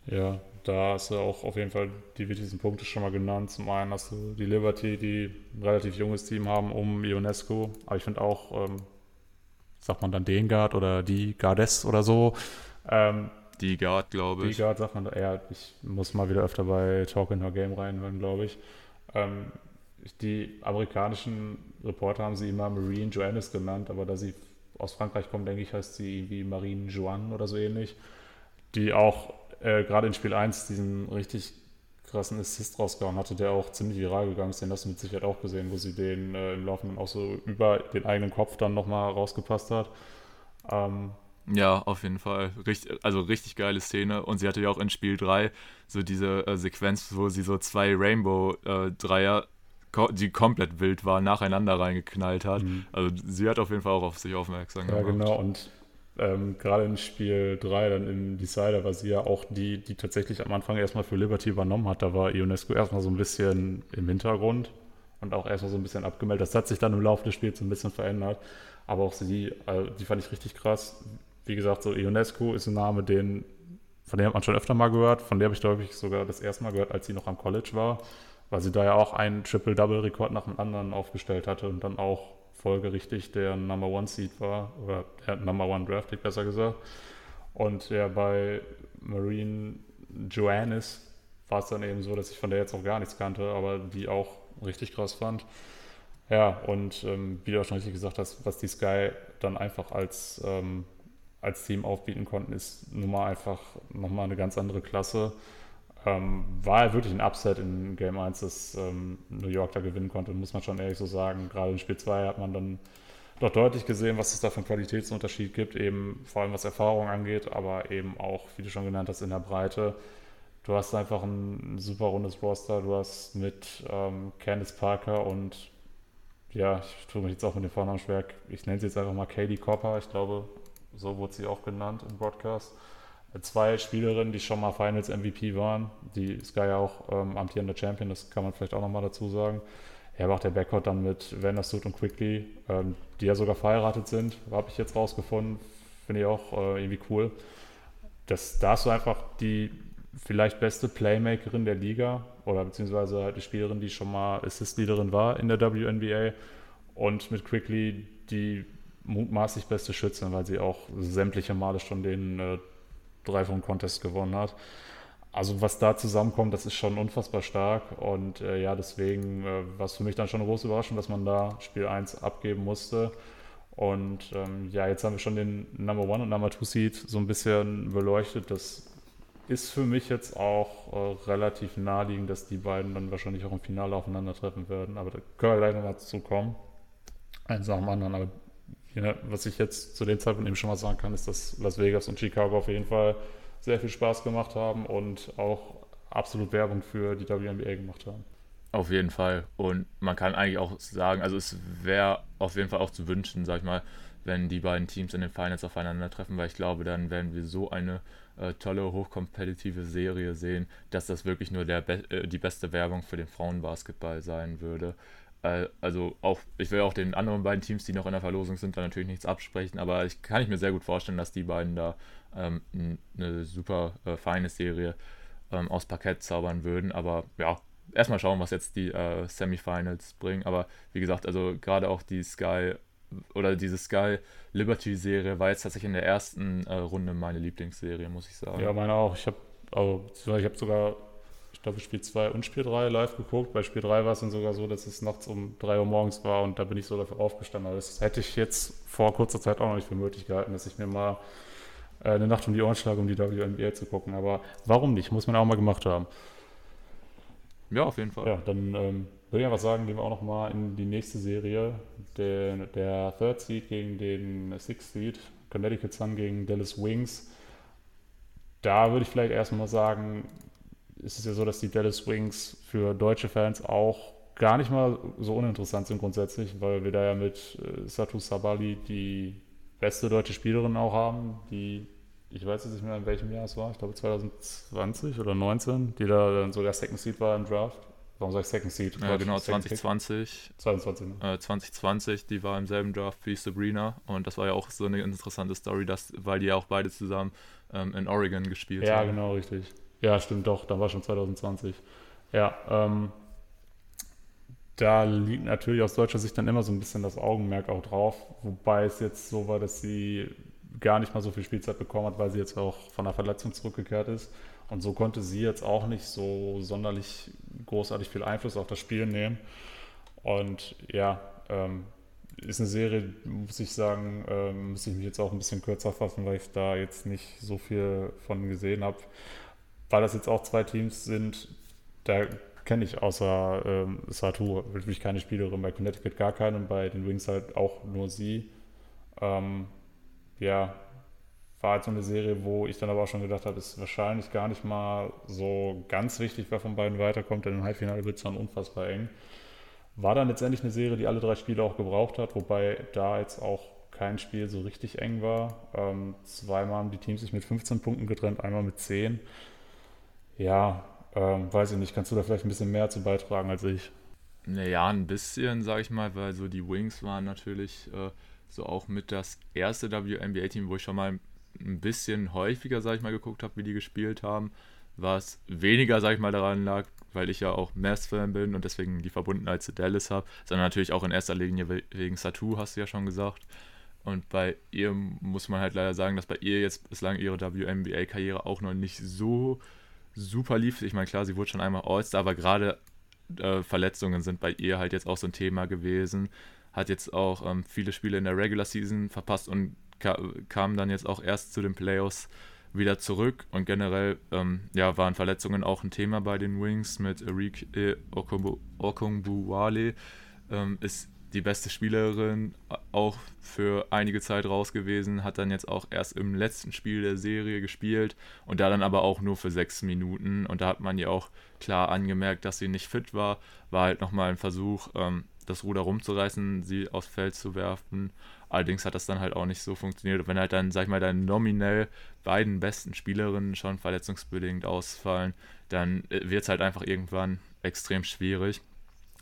Ja, da hast du auch auf jeden Fall die wichtigsten Punkte schon mal genannt. Zum einen hast du die Liberty, die ein relativ junges Team haben um Ionesco, aber ich finde auch, ähm, sagt man dann den Guard oder die Guardes oder so, ähm, die Guard, glaube ich. Die Guard sagt man, ja, ich muss mal wieder öfter bei Talk in Her Game reinhören, glaube ich. Ähm, die amerikanischen Reporter haben sie immer Marine Joannis genannt, aber da sie aus Frankreich kommt, denke ich, heißt sie wie Marine Joanne oder so ähnlich. Die auch äh, gerade in Spiel 1 diesen richtig krassen Assist rausgehauen hatte, der auch ziemlich viral gegangen ist. Den hast du mit Sicherheit auch gesehen, wo sie den äh, im Laufe dann auch so über den eigenen Kopf dann nochmal rausgepasst hat. Ähm, ja, auf jeden Fall. Richtig, also richtig geile Szene. Und sie hatte ja auch in Spiel 3 so diese äh, Sequenz, wo sie so zwei Rainbow-Dreier, äh, die komplett wild waren, nacheinander reingeknallt hat. Mhm. Also sie hat auf jeden Fall auch auf sich aufmerksam gemacht. Ja, genau. Und ähm, gerade in Spiel 3, dann im Decider, war sie ja auch die, die tatsächlich am Anfang erstmal für Liberty übernommen hat. Da war Ionesco erstmal so ein bisschen im Hintergrund und auch erstmal so ein bisschen abgemeldet. Das hat sich dann im Laufe des Spiels so ein bisschen verändert. Aber auch sie, also die fand ich richtig krass, wie gesagt, so Ionescu ist ein Name, den von der hat man schon öfter mal gehört. Von der habe ich, glaube ich, sogar das erste Mal gehört, als sie noch am College war, weil sie da ja auch einen Triple-Double-Rekord nach dem anderen aufgestellt hatte und dann auch folgerichtig der Number One Seed war, oder der Number One Draft Pick besser gesagt. Und ja, bei Marine Joannis war es dann eben so, dass ich von der jetzt auch gar nichts kannte, aber die auch richtig krass fand. Ja, und ähm, wie du auch schon richtig gesagt hast, was die Sky dann einfach als, ähm, als Team aufbieten konnten, ist nun mal einfach nochmal eine ganz andere Klasse. Ähm, war wirklich ein Upset in Game 1, dass ähm, New York da gewinnen konnte, muss man schon ehrlich so sagen. Gerade in Spiel 2 hat man dann doch deutlich gesehen, was es da für einen Qualitätsunterschied gibt, eben vor allem was Erfahrung angeht, aber eben auch, wie du schon genannt hast, in der Breite. Du hast einfach ein super rundes Roster. Du hast mit ähm, Candice Parker und ja, ich tue mich jetzt auch mit dem Vornamen schwer. Ich nenne sie jetzt einfach mal Katie Copper. Ich glaube, so wurde sie auch genannt im Broadcast. Zwei Spielerinnen, die schon mal Finals MVP waren. Die Sky ja auch ähm, amtierender Champion, das kann man vielleicht auch nochmal dazu sagen. Aber auch der Backcourt dann mit Vandersloot und Quickly, ähm, die ja sogar verheiratet sind, habe ich jetzt rausgefunden. Finde ich auch äh, irgendwie cool. Das, da hast du einfach die vielleicht beste Playmakerin der Liga oder beziehungsweise halt die Spielerin, die schon mal Assist-Leaderin war in der WNBA und mit Quickly die mutmaßlich beste Schützin, weil sie auch sämtliche Male schon den äh, Dreifach-Contest gewonnen hat. Also was da zusammenkommt, das ist schon unfassbar stark und äh, ja, deswegen äh, war es für mich dann schon eine große Überraschung, dass man da Spiel 1 abgeben musste. Und ähm, ja, jetzt haben wir schon den Number One und Number Two Seed so ein bisschen beleuchtet. Das ist für mich jetzt auch äh, relativ naheliegend, dass die beiden dann wahrscheinlich auch im Finale aufeinandertreffen werden. Aber da können wir gleich nochmal zu kommen. Eins nach dem anderen. Aber ja, was ich jetzt zu dem Zeitpunkt eben schon mal sagen kann, ist, dass Las Vegas und Chicago auf jeden Fall sehr viel Spaß gemacht haben und auch absolut Werbung für die WNBA gemacht haben. Auf jeden Fall. Und man kann eigentlich auch sagen, also es wäre auf jeden Fall auch zu wünschen, sag ich mal, wenn die beiden Teams in den Finals aufeinandertreffen, weil ich glaube, dann werden wir so eine äh, tolle, hochkompetitive Serie sehen, dass das wirklich nur Be äh, die beste Werbung für den Frauenbasketball sein würde. Äh, also auch, ich will auch den anderen beiden Teams, die noch in der Verlosung sind, da natürlich nichts absprechen, aber ich kann ich mir sehr gut vorstellen, dass die beiden da ähm, eine super äh, feine Serie ähm, aus Parkett zaubern würden. Aber ja, erstmal schauen, was jetzt die äh, Semifinals bringen. Aber wie gesagt, also gerade auch die Sky oder diese Sky Liberty Serie war jetzt tatsächlich in der ersten äh, Runde meine Lieblingsserie, muss ich sagen. Ja, meine auch. Ich habe also, ich hab sogar, ich glaube, Spiel 2 und Spiel 3 live geguckt. Bei Spiel 3 war es dann sogar so, dass es nachts um 3 Uhr morgens war und da bin ich so dafür aufgestanden. Aber das hätte ich jetzt vor kurzer Zeit auch noch nicht für möglich gehalten, dass ich mir mal äh, eine Nacht um die Ohren schlage, um die WNBA zu gucken. Aber warum nicht? Muss man auch mal gemacht haben. Ja, auf jeden Fall. Ja, dann ähm, würde ich einfach sagen, gehen wir auch noch mal in die nächste Serie. Der, der Third Seed gegen den Sixth Seed, Connecticut Sun gegen Dallas Wings. Da würde ich vielleicht erstmal sagen, ist es ja so, dass die Dallas Wings für deutsche Fans auch gar nicht mal so uninteressant sind grundsätzlich, weil wir da ja mit äh, Satu Sabali die beste deutsche Spielerin auch haben, die, ich weiß jetzt nicht mehr in welchem Jahr es war, ich glaube 2020 oder 19, die da dann sogar Second Seed war im Draft. Warum sage ich Second Seed? Ja, genau, 2020. 22, ne? äh, 2020, die war im selben Draft wie Sabrina und das war ja auch so eine interessante Story, dass, weil die ja auch beide zusammen ähm, in Oregon gespielt ja, haben. Ja, genau, richtig. Ja, stimmt doch, da war schon 2020. Ja, ähm, da liegt natürlich aus deutscher Sicht dann immer so ein bisschen das Augenmerk auch drauf, wobei es jetzt so war, dass sie gar nicht mal so viel Spielzeit bekommen hat, weil sie jetzt auch von der Verletzung zurückgekehrt ist. Und so konnte sie jetzt auch nicht so sonderlich großartig viel Einfluss auf das Spiel nehmen. Und ja, ähm, ist eine Serie, muss ich sagen, ähm, muss ich mich jetzt auch ein bisschen kürzer fassen, weil ich da jetzt nicht so viel von gesehen habe. Weil das jetzt auch zwei Teams sind, da kenne ich außer ähm, Satu wirklich keine Spielerin, bei Connecticut gar keine und bei den Wings halt auch nur sie. Ähm, ja, war halt so eine Serie, wo ich dann aber auch schon gedacht habe, ist wahrscheinlich gar nicht mal so ganz wichtig, wer von beiden weiterkommt, denn im Halbfinale wird es dann unfassbar eng. War dann letztendlich eine Serie, die alle drei Spiele auch gebraucht hat, wobei da jetzt auch kein Spiel so richtig eng war. Ähm, zweimal haben die Teams sich mit 15 Punkten getrennt, einmal mit 10. Ja, ähm, weiß ich nicht, kannst du da vielleicht ein bisschen mehr zu beitragen als ich? Naja, ein bisschen, sag ich mal, weil so die Wings waren natürlich äh, so auch mit das erste WNBA-Team, wo ich schon mal ein bisschen häufiger, sag ich mal, geguckt habe, wie die gespielt haben, was weniger, sag ich mal, daran lag, weil ich ja auch Mavs-Fan bin und deswegen die Verbundenheit zu Dallas habe, sondern natürlich auch in erster Linie wegen Satu, hast du ja schon gesagt. Und bei ihr muss man halt leider sagen, dass bei ihr jetzt bislang ihre WNBA-Karriere auch noch nicht so super lief. Ich meine, klar, sie wurde schon einmal All-Star, aber gerade äh, Verletzungen sind bei ihr halt jetzt auch so ein Thema gewesen. Hat jetzt auch ähm, viele Spiele in der Regular Season verpasst und ka kam dann jetzt auch erst zu den Playoffs wieder zurück. Und generell ähm, ja, waren Verletzungen auch ein Thema bei den Wings mit Enrique Okongbuwale. Ähm, ist die beste Spielerin auch für einige Zeit raus gewesen, hat dann jetzt auch erst im letzten Spiel der Serie gespielt und da dann aber auch nur für sechs Minuten. Und da hat man ja auch klar angemerkt, dass sie nicht fit war. War halt nochmal ein Versuch, ähm, das Ruder rumzureißen, sie aufs Feld zu werfen. Allerdings hat das dann halt auch nicht so funktioniert. Und wenn halt dann, sag ich mal, dann nominell beiden besten Spielerinnen schon verletzungsbedingt ausfallen, dann äh, wird es halt einfach irgendwann extrem schwierig.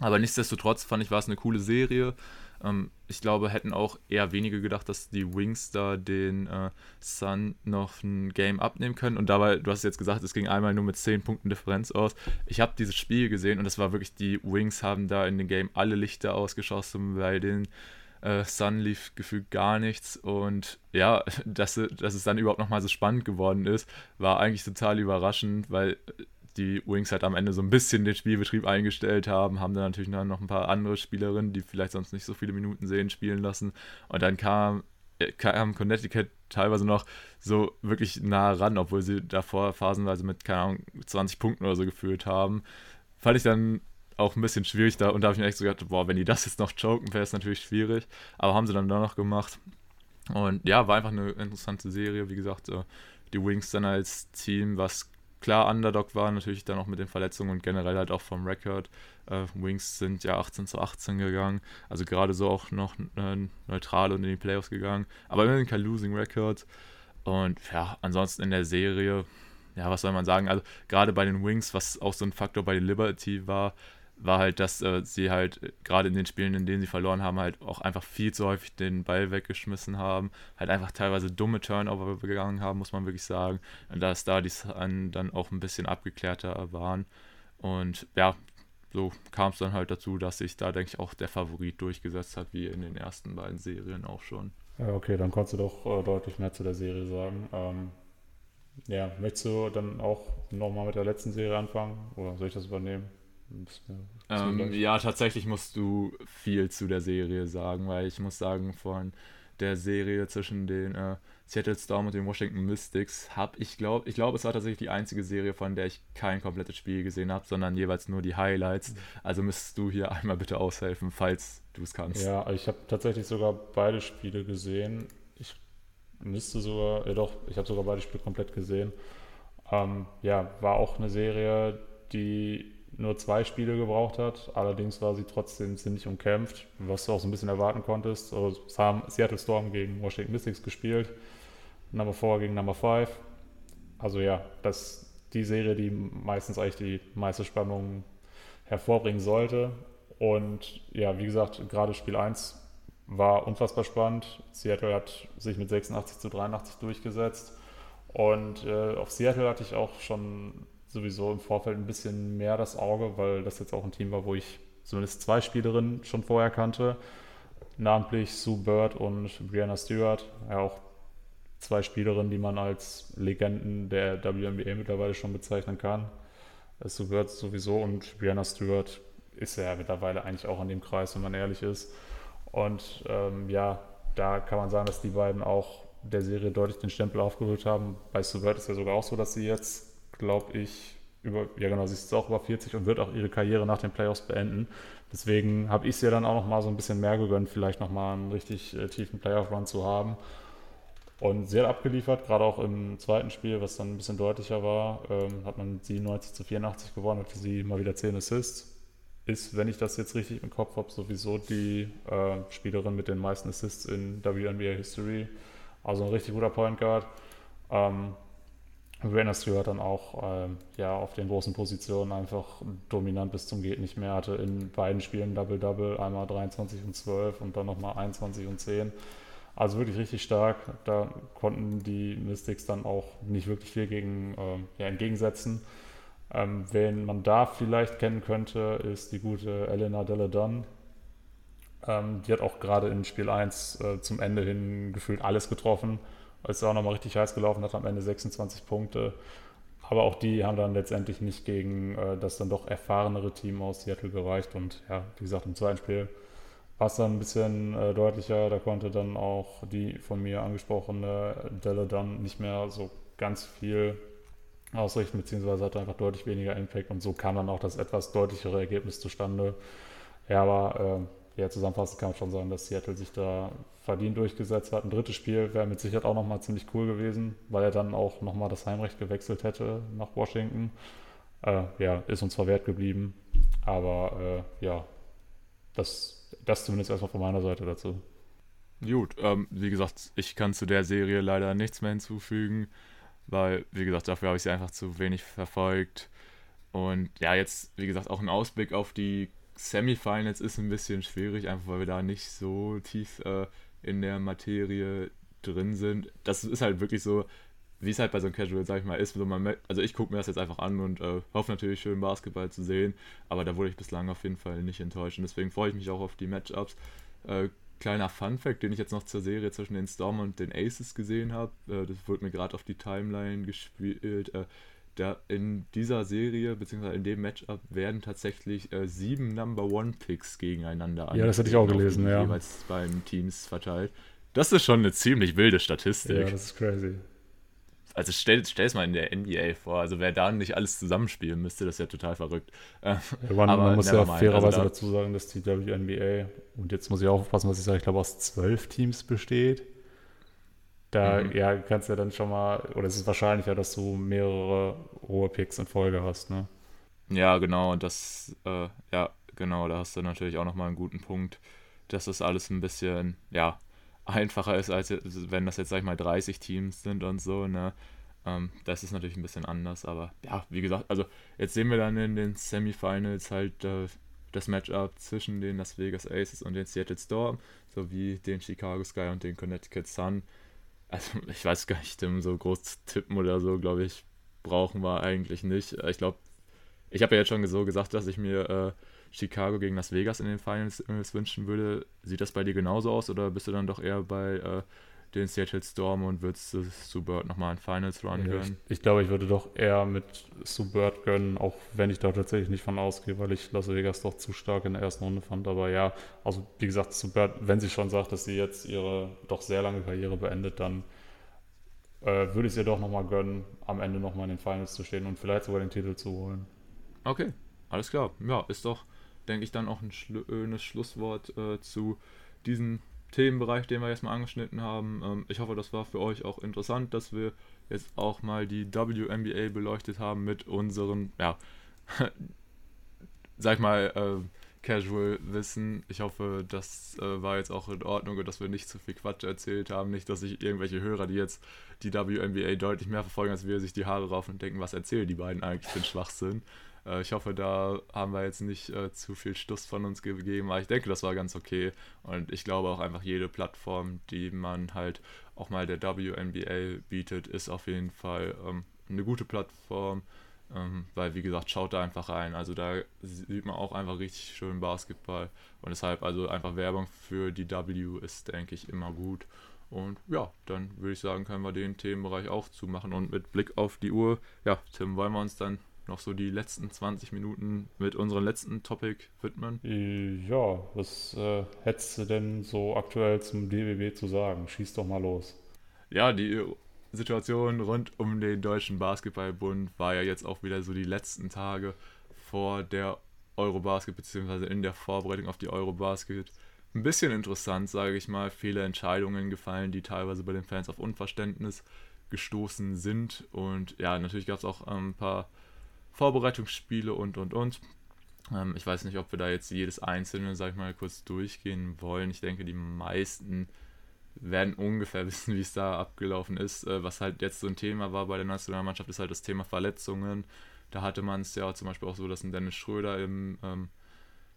Aber nichtsdestotrotz fand ich, war es eine coole Serie. Ähm, ich glaube, hätten auch eher wenige gedacht, dass die Wings da den äh, Sun noch ein Game abnehmen können. Und dabei, du hast jetzt gesagt, es ging einmal nur mit 10 Punkten Differenz aus. Ich habe dieses Spiel gesehen und es war wirklich, die Wings haben da in dem Game alle Lichter ausgeschossen, bei den äh, Sun lief gefühlt gar nichts. Und ja, dass, dass es dann überhaupt nochmal so spannend geworden ist, war eigentlich total überraschend, weil die Wings halt am Ende so ein bisschen den Spielbetrieb eingestellt haben, haben dann natürlich noch ein paar andere Spielerinnen, die vielleicht sonst nicht so viele Minuten sehen, spielen lassen. Und dann kam, äh, kam Connecticut teilweise noch so wirklich nah ran, obwohl sie davor phasenweise mit, keine Ahnung, 20 Punkten oder so geführt haben. Fand ich dann auch ein bisschen schwierig da und da habe ich mir echt so gedacht, boah, wenn die das jetzt noch choken, wäre es natürlich schwierig. Aber haben sie dann da noch gemacht. Und ja, war einfach eine interessante Serie. Wie gesagt, äh, die Wings dann als Team, was klar Underdog war, natürlich dann auch mit den Verletzungen und generell halt auch vom Rekord. Äh, Wings sind ja 18 zu 18 gegangen, also gerade so auch noch äh, neutral und in die Playoffs gegangen, aber immerhin kein Losing Record. Und ja, ansonsten in der Serie, ja, was soll man sagen? Also gerade bei den Wings, was auch so ein Faktor bei den Liberty war, war halt, dass äh, sie halt äh, gerade in den Spielen, in denen sie verloren haben, halt auch einfach viel zu häufig den Ball weggeschmissen haben, halt einfach teilweise dumme Turnover gegangen haben, muss man wirklich sagen. Und dass da die dann auch ein bisschen abgeklärter waren. Und ja, so kam es dann halt dazu, dass sich da, denke ich, auch der Favorit durchgesetzt hat, wie in den ersten beiden Serien auch schon. Ja, okay, dann konntest du doch äh, deutlich mehr zu der Serie sagen. Ähm, ja, möchtest du dann auch nochmal mit der letzten Serie anfangen oder soll ich das übernehmen? Ähm, ja, tatsächlich musst du viel zu der Serie sagen, weil ich muss sagen, von der Serie zwischen den äh, Seattle Storm und den Washington Mystics habe ich glaube, ich glaube, es war tatsächlich die einzige Serie, von der ich kein komplettes Spiel gesehen habe, sondern jeweils nur die Highlights. Mhm. Also müsstest du hier einmal bitte aushelfen, falls du es kannst. Ja, ich habe tatsächlich sogar beide Spiele gesehen. Ich müsste sogar, ja doch, ich habe sogar beide Spiele komplett gesehen. Ähm, ja, war auch eine Serie, die nur zwei Spiele gebraucht hat. Allerdings war sie trotzdem ziemlich umkämpft, was du auch so ein bisschen erwarten konntest. Also, es haben Seattle Storm gegen Washington Mystics gespielt, Number 4 gegen Number 5. Also ja, das die Serie, die meistens eigentlich die meiste Spannung hervorbringen sollte. Und ja, wie gesagt, gerade Spiel 1 war unfassbar spannend. Seattle hat sich mit 86 zu 83 durchgesetzt. Und äh, auf Seattle hatte ich auch schon sowieso im Vorfeld ein bisschen mehr das Auge, weil das jetzt auch ein Team war, wo ich zumindest zwei Spielerinnen schon vorher kannte. Namentlich Sue Bird und Brianna Stewart. Ja, auch zwei Spielerinnen, die man als Legenden der WNBA mittlerweile schon bezeichnen kann. Äh, Sue Bird sowieso und Brianna Stewart ist ja mittlerweile eigentlich auch in dem Kreis, wenn man ehrlich ist. Und ähm, ja, da kann man sagen, dass die beiden auch der Serie deutlich den Stempel aufgeholt haben. Bei Sue Bird ist ja sogar auch so, dass sie jetzt glaube ich, über, ja genau, sie ist auch über 40 und wird auch ihre Karriere nach den Playoffs beenden. Deswegen habe ich es ihr dann auch noch mal so ein bisschen mehr gegönnt, vielleicht noch mal einen richtig äh, tiefen Playoff-Run zu haben. Und sie hat abgeliefert, gerade auch im zweiten Spiel, was dann ein bisschen deutlicher war, ähm, hat man 97 zu 84 gewonnen, hatte sie mal wieder 10 Assists. Ist, wenn ich das jetzt richtig im Kopf habe, sowieso die äh, Spielerin mit den meisten Assists in WNBA History. Also ein richtig guter Point Guard. Ähm, Rainer Stewart dann auch äh, ja, auf den großen Positionen einfach dominant bis zum Geht nicht mehr. Hatte in beiden Spielen Double-Double, einmal 23 und 12 und dann nochmal 21 und 10. Also wirklich richtig stark. Da konnten die Mystics dann auch nicht wirklich viel gegen, äh, ja, entgegensetzen. Ähm, wen man da vielleicht kennen könnte, ist die gute Elena Deladun. Ähm, die hat auch gerade in Spiel 1 äh, zum Ende hin gefühlt alles getroffen. Ist auch nochmal richtig heiß gelaufen, hat am Ende 26 Punkte. Aber auch die haben dann letztendlich nicht gegen äh, das dann doch erfahrenere Team aus Seattle gereicht. Und ja, wie gesagt, im zweiten Spiel war es dann ein bisschen äh, deutlicher. Da konnte dann auch die von mir angesprochene Delle dann nicht mehr so ganz viel ausrichten, beziehungsweise hatte einfach deutlich weniger Impact und so kam dann auch das etwas deutlichere Ergebnis zustande. Ja, aber äh, ja, zusammenfassend kann man schon sagen, dass Seattle sich da verdient durchgesetzt hat. Ein drittes Spiel wäre mit Sicherheit auch nochmal ziemlich cool gewesen, weil er dann auch nochmal das Heimrecht gewechselt hätte nach Washington. Äh, ja, ist uns zwar wert geblieben, aber äh, ja, das, das zumindest erstmal von meiner Seite dazu. Gut, ähm, wie gesagt, ich kann zu der Serie leider nichts mehr hinzufügen weil, wie gesagt, dafür habe ich sie einfach zu wenig verfolgt. Und ja, jetzt, wie gesagt, auch ein Ausblick auf die Semifinals ist ein bisschen schwierig, einfach weil wir da nicht so tief äh, in der Materie drin sind. Das ist halt wirklich so, wie es halt bei so einem Casual, sag ich mal, ist. Also ich gucke mir das jetzt einfach an und äh, hoffe natürlich schön Basketball zu sehen, aber da wurde ich bislang auf jeden Fall nicht enttäuscht und deswegen freue ich mich auch auf die Matchups. Äh, kleiner Fun-Fact, den ich jetzt noch zur Serie zwischen den Storm und den Aces gesehen habe. Äh, das wurde mir gerade auf die Timeline gespielt. Äh, da in dieser Serie, beziehungsweise in dem Matchup, werden tatsächlich äh, sieben Number One-Picks gegeneinander Ja, das hätte ich auch gelesen, ja. Jeweils beiden Teams verteilt. Das ist schon eine ziemlich wilde Statistik. Ja, das ist crazy. Also stell, stell es mal in der NBA vor. Also wer da nicht alles zusammenspielen müsste, das wäre total verrückt. Ja, man, man muss ja fairerweise also da, dazu sagen, dass die WNBA, und jetzt muss ich auch aufpassen, was ich sage, ich glaube aus zwölf Teams besteht. Da mhm. ja, kannst du ja dann schon mal, oder es ist wahrscheinlicher, dass du mehrere hohe Picks in Folge hast, ne? Ja, genau, und das, äh, ja, genau, da hast du natürlich auch nochmal einen guten Punkt, dass das alles ein bisschen, ja, einfacher ist, als wenn das jetzt, sag ich mal, 30 Teams sind und so, ne? Ähm, das ist natürlich ein bisschen anders, aber ja, wie gesagt, also jetzt sehen wir dann in den Semifinals halt äh, das Matchup zwischen den Las Vegas Aces und den Seattle Storm, sowie den Chicago Sky und den Connecticut Sun. Also ich weiß gar nicht, so groß tippen oder so, glaube ich, brauchen wir eigentlich nicht. Ich glaube, ich habe ja jetzt schon so gesagt, dass ich mir äh, Chicago gegen Las Vegas in den Finals wünschen würde. Sieht das bei dir genauso aus oder bist du dann doch eher bei äh, den Seattle Storm und würdest du Subert nochmal ein Finals Run ja, gönnen? Ich, ich, glaube, ich würde doch eher mit Subert gönnen, auch wenn ich da tatsächlich nicht von ausgehe, weil ich Las Vegas doch zu stark in der ersten Runde fand. Aber ja, also wie gesagt, Subert, wenn sie schon sagt, dass sie jetzt ihre doch sehr lange Karriere beendet, dann äh, würde ich es ihr doch nochmal gönnen, am Ende nochmal in den Finals zu stehen und vielleicht sogar den Titel zu holen. Okay, alles klar. Ja, ist doch denke ich, dann auch ein schönes Schlusswort äh, zu diesem Themenbereich, den wir jetzt mal angeschnitten haben. Ähm, ich hoffe, das war für euch auch interessant, dass wir jetzt auch mal die WNBA beleuchtet haben mit unseren, ja, sag ich mal, äh, Casual-Wissen. Ich hoffe, das äh, war jetzt auch in Ordnung und dass wir nicht zu viel Quatsch erzählt haben. Nicht, dass sich irgendwelche Hörer, die jetzt die WNBA deutlich mehr verfolgen als wir, sich die Haare raufen und denken, was erzählen die beiden eigentlich für einen Schwachsinn. Äh, ich hoffe, da haben wir jetzt nicht äh, zu viel Stuss von uns gegeben, aber ich denke, das war ganz okay. Und ich glaube auch einfach, jede Plattform, die man halt auch mal der WNBA bietet, ist auf jeden Fall ähm, eine gute Plattform. Ähm, weil, wie gesagt, schaut da einfach rein. Also da sieht man auch einfach richtig schön Basketball. Und deshalb, also einfach Werbung für die W ist, denke ich, immer gut. Und ja, dann würde ich sagen, können wir den Themenbereich auch zumachen. Und mit Blick auf die Uhr, ja, Tim, wollen wir uns dann noch so die letzten 20 Minuten mit unserem letzten Topic widmen? Ja, was äh, hättest du denn so aktuell zum DWB zu sagen? Schieß doch mal los. Ja, die Situation rund um den Deutschen Basketballbund war ja jetzt auch wieder so die letzten Tage vor der Eurobasket, beziehungsweise in der Vorbereitung auf die Eurobasket. Ein bisschen interessant, sage ich mal. Viele Entscheidungen gefallen, die teilweise bei den Fans auf Unverständnis gestoßen sind. Und ja, natürlich gab es auch ein paar Vorbereitungsspiele und, und, und. Ähm, ich weiß nicht, ob wir da jetzt jedes einzelne, sag ich mal, kurz durchgehen wollen. Ich denke, die meisten werden ungefähr wissen, wie es da abgelaufen ist. Äh, was halt jetzt so ein Thema war bei der Nationalmannschaft, ist halt das Thema Verletzungen. Da hatte man es ja zum Beispiel auch so, dass ein Dennis Schröder im ähm,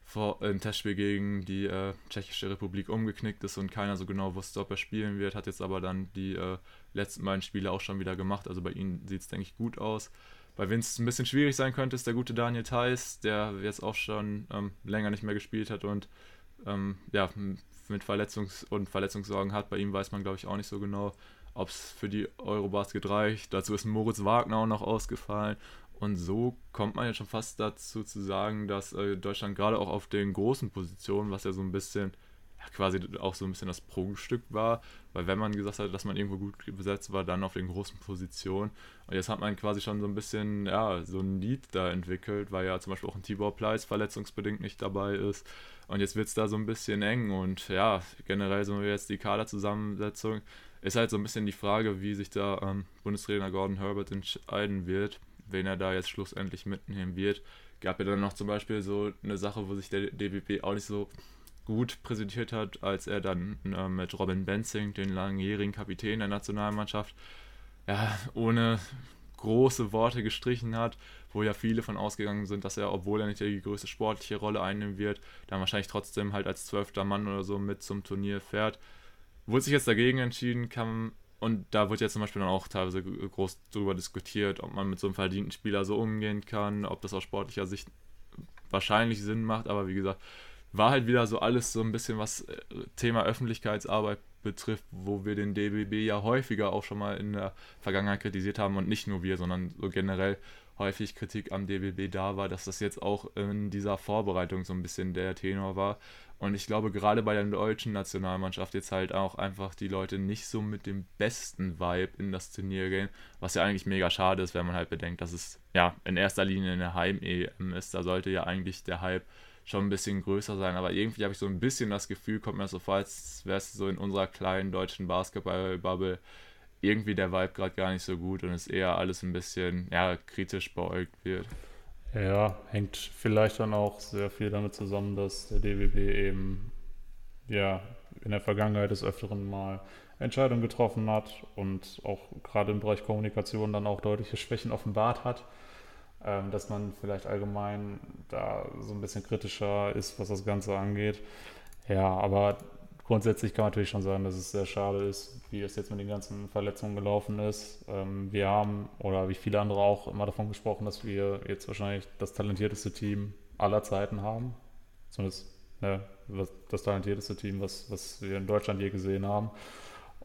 vor, im Testspiel gegen die äh, Tschechische Republik umgeknickt ist und keiner so genau wusste, ob er spielen wird. Hat jetzt aber dann die äh, letzten beiden Spiele auch schon wieder gemacht. Also bei ihm sieht es, denke ich, gut aus. Bei wem es ein bisschen schwierig sein könnte, ist der gute Daniel Theiss, der jetzt auch schon ähm, länger nicht mehr gespielt hat und ähm, ja, mit Verletzungs- und Verletzungssorgen hat. Bei ihm weiß man, glaube ich, auch nicht so genau, ob es für die Eurobasket reicht. Dazu ist Moritz Wagner auch noch ausgefallen. Und so kommt man ja schon fast dazu zu sagen, dass äh, Deutschland gerade auch auf den großen Positionen, was ja so ein bisschen, ja, quasi auch so ein bisschen das Prunkstück war, weil wenn man gesagt hat, dass man irgendwo gut besetzt war, dann auf den großen Positionen. Und jetzt hat man quasi schon so ein bisschen, ja, so ein Lied da entwickelt, weil ja zum Beispiel auch ein Tibor Pleiss verletzungsbedingt nicht dabei ist. Und jetzt wird es da so ein bisschen eng und ja, generell so jetzt die Kaderzusammensetzung ist halt so ein bisschen die Frage, wie sich da ähm, Bundestrainer Gordon Herbert entscheiden wird wen er da jetzt schlussendlich mitnehmen wird. Gab ja dann noch zum Beispiel so eine Sache, wo sich der DWP auch nicht so gut präsentiert hat, als er dann äh, mit Robin Benzing, den langjährigen Kapitän der Nationalmannschaft, ja, ohne große Worte gestrichen hat, wo ja viele von ausgegangen sind, dass er, obwohl er nicht die größte sportliche Rolle einnehmen wird, dann wahrscheinlich trotzdem halt als zwölfter Mann oder so mit zum Turnier fährt. Wurde sich jetzt dagegen entschieden, kann und da wird jetzt zum Beispiel dann auch teilweise groß darüber diskutiert, ob man mit so einem verdienten Spieler so umgehen kann, ob das aus sportlicher Sicht wahrscheinlich Sinn macht. Aber wie gesagt, war halt wieder so alles so ein bisschen, was äh, Thema Öffentlichkeitsarbeit betrifft, wo wir den DBB ja häufiger auch schon mal in der Vergangenheit kritisiert haben und nicht nur wir, sondern so generell häufig Kritik am DBB da war, dass das jetzt auch in dieser Vorbereitung so ein bisschen der Tenor war und ich glaube, gerade bei der deutschen Nationalmannschaft jetzt halt auch einfach die Leute nicht so mit dem besten Vibe in das Turnier gehen, was ja eigentlich mega schade ist, wenn man halt bedenkt, dass es ja in erster Linie eine Heim-EM ist. Da sollte ja eigentlich der Hype schon ein bisschen größer sein. Aber irgendwie habe ich so ein bisschen das Gefühl, kommt mir so vor, als wäre es so in unserer kleinen deutschen Basketball-Bubble irgendwie der Vibe gerade gar nicht so gut und es eher alles ein bisschen ja, kritisch beäugt wird. Ja, hängt vielleicht dann auch sehr viel damit zusammen, dass der DWB eben ja in der Vergangenheit des Öfteren mal Entscheidungen getroffen hat und auch gerade im Bereich Kommunikation dann auch deutliche Schwächen offenbart hat, ähm, dass man vielleicht allgemein da so ein bisschen kritischer ist, was das Ganze angeht. Ja, aber grundsätzlich kann man natürlich schon sagen, dass es sehr schade ist, wie es jetzt mit den ganzen Verletzungen gelaufen ist. Ähm, wir haben, oder wie viele andere auch, immer davon gesprochen, dass wir jetzt wahrscheinlich das talentierteste Team aller Zeiten haben. Zumindest ne, das talentierteste Team, was, was wir in Deutschland je gesehen haben.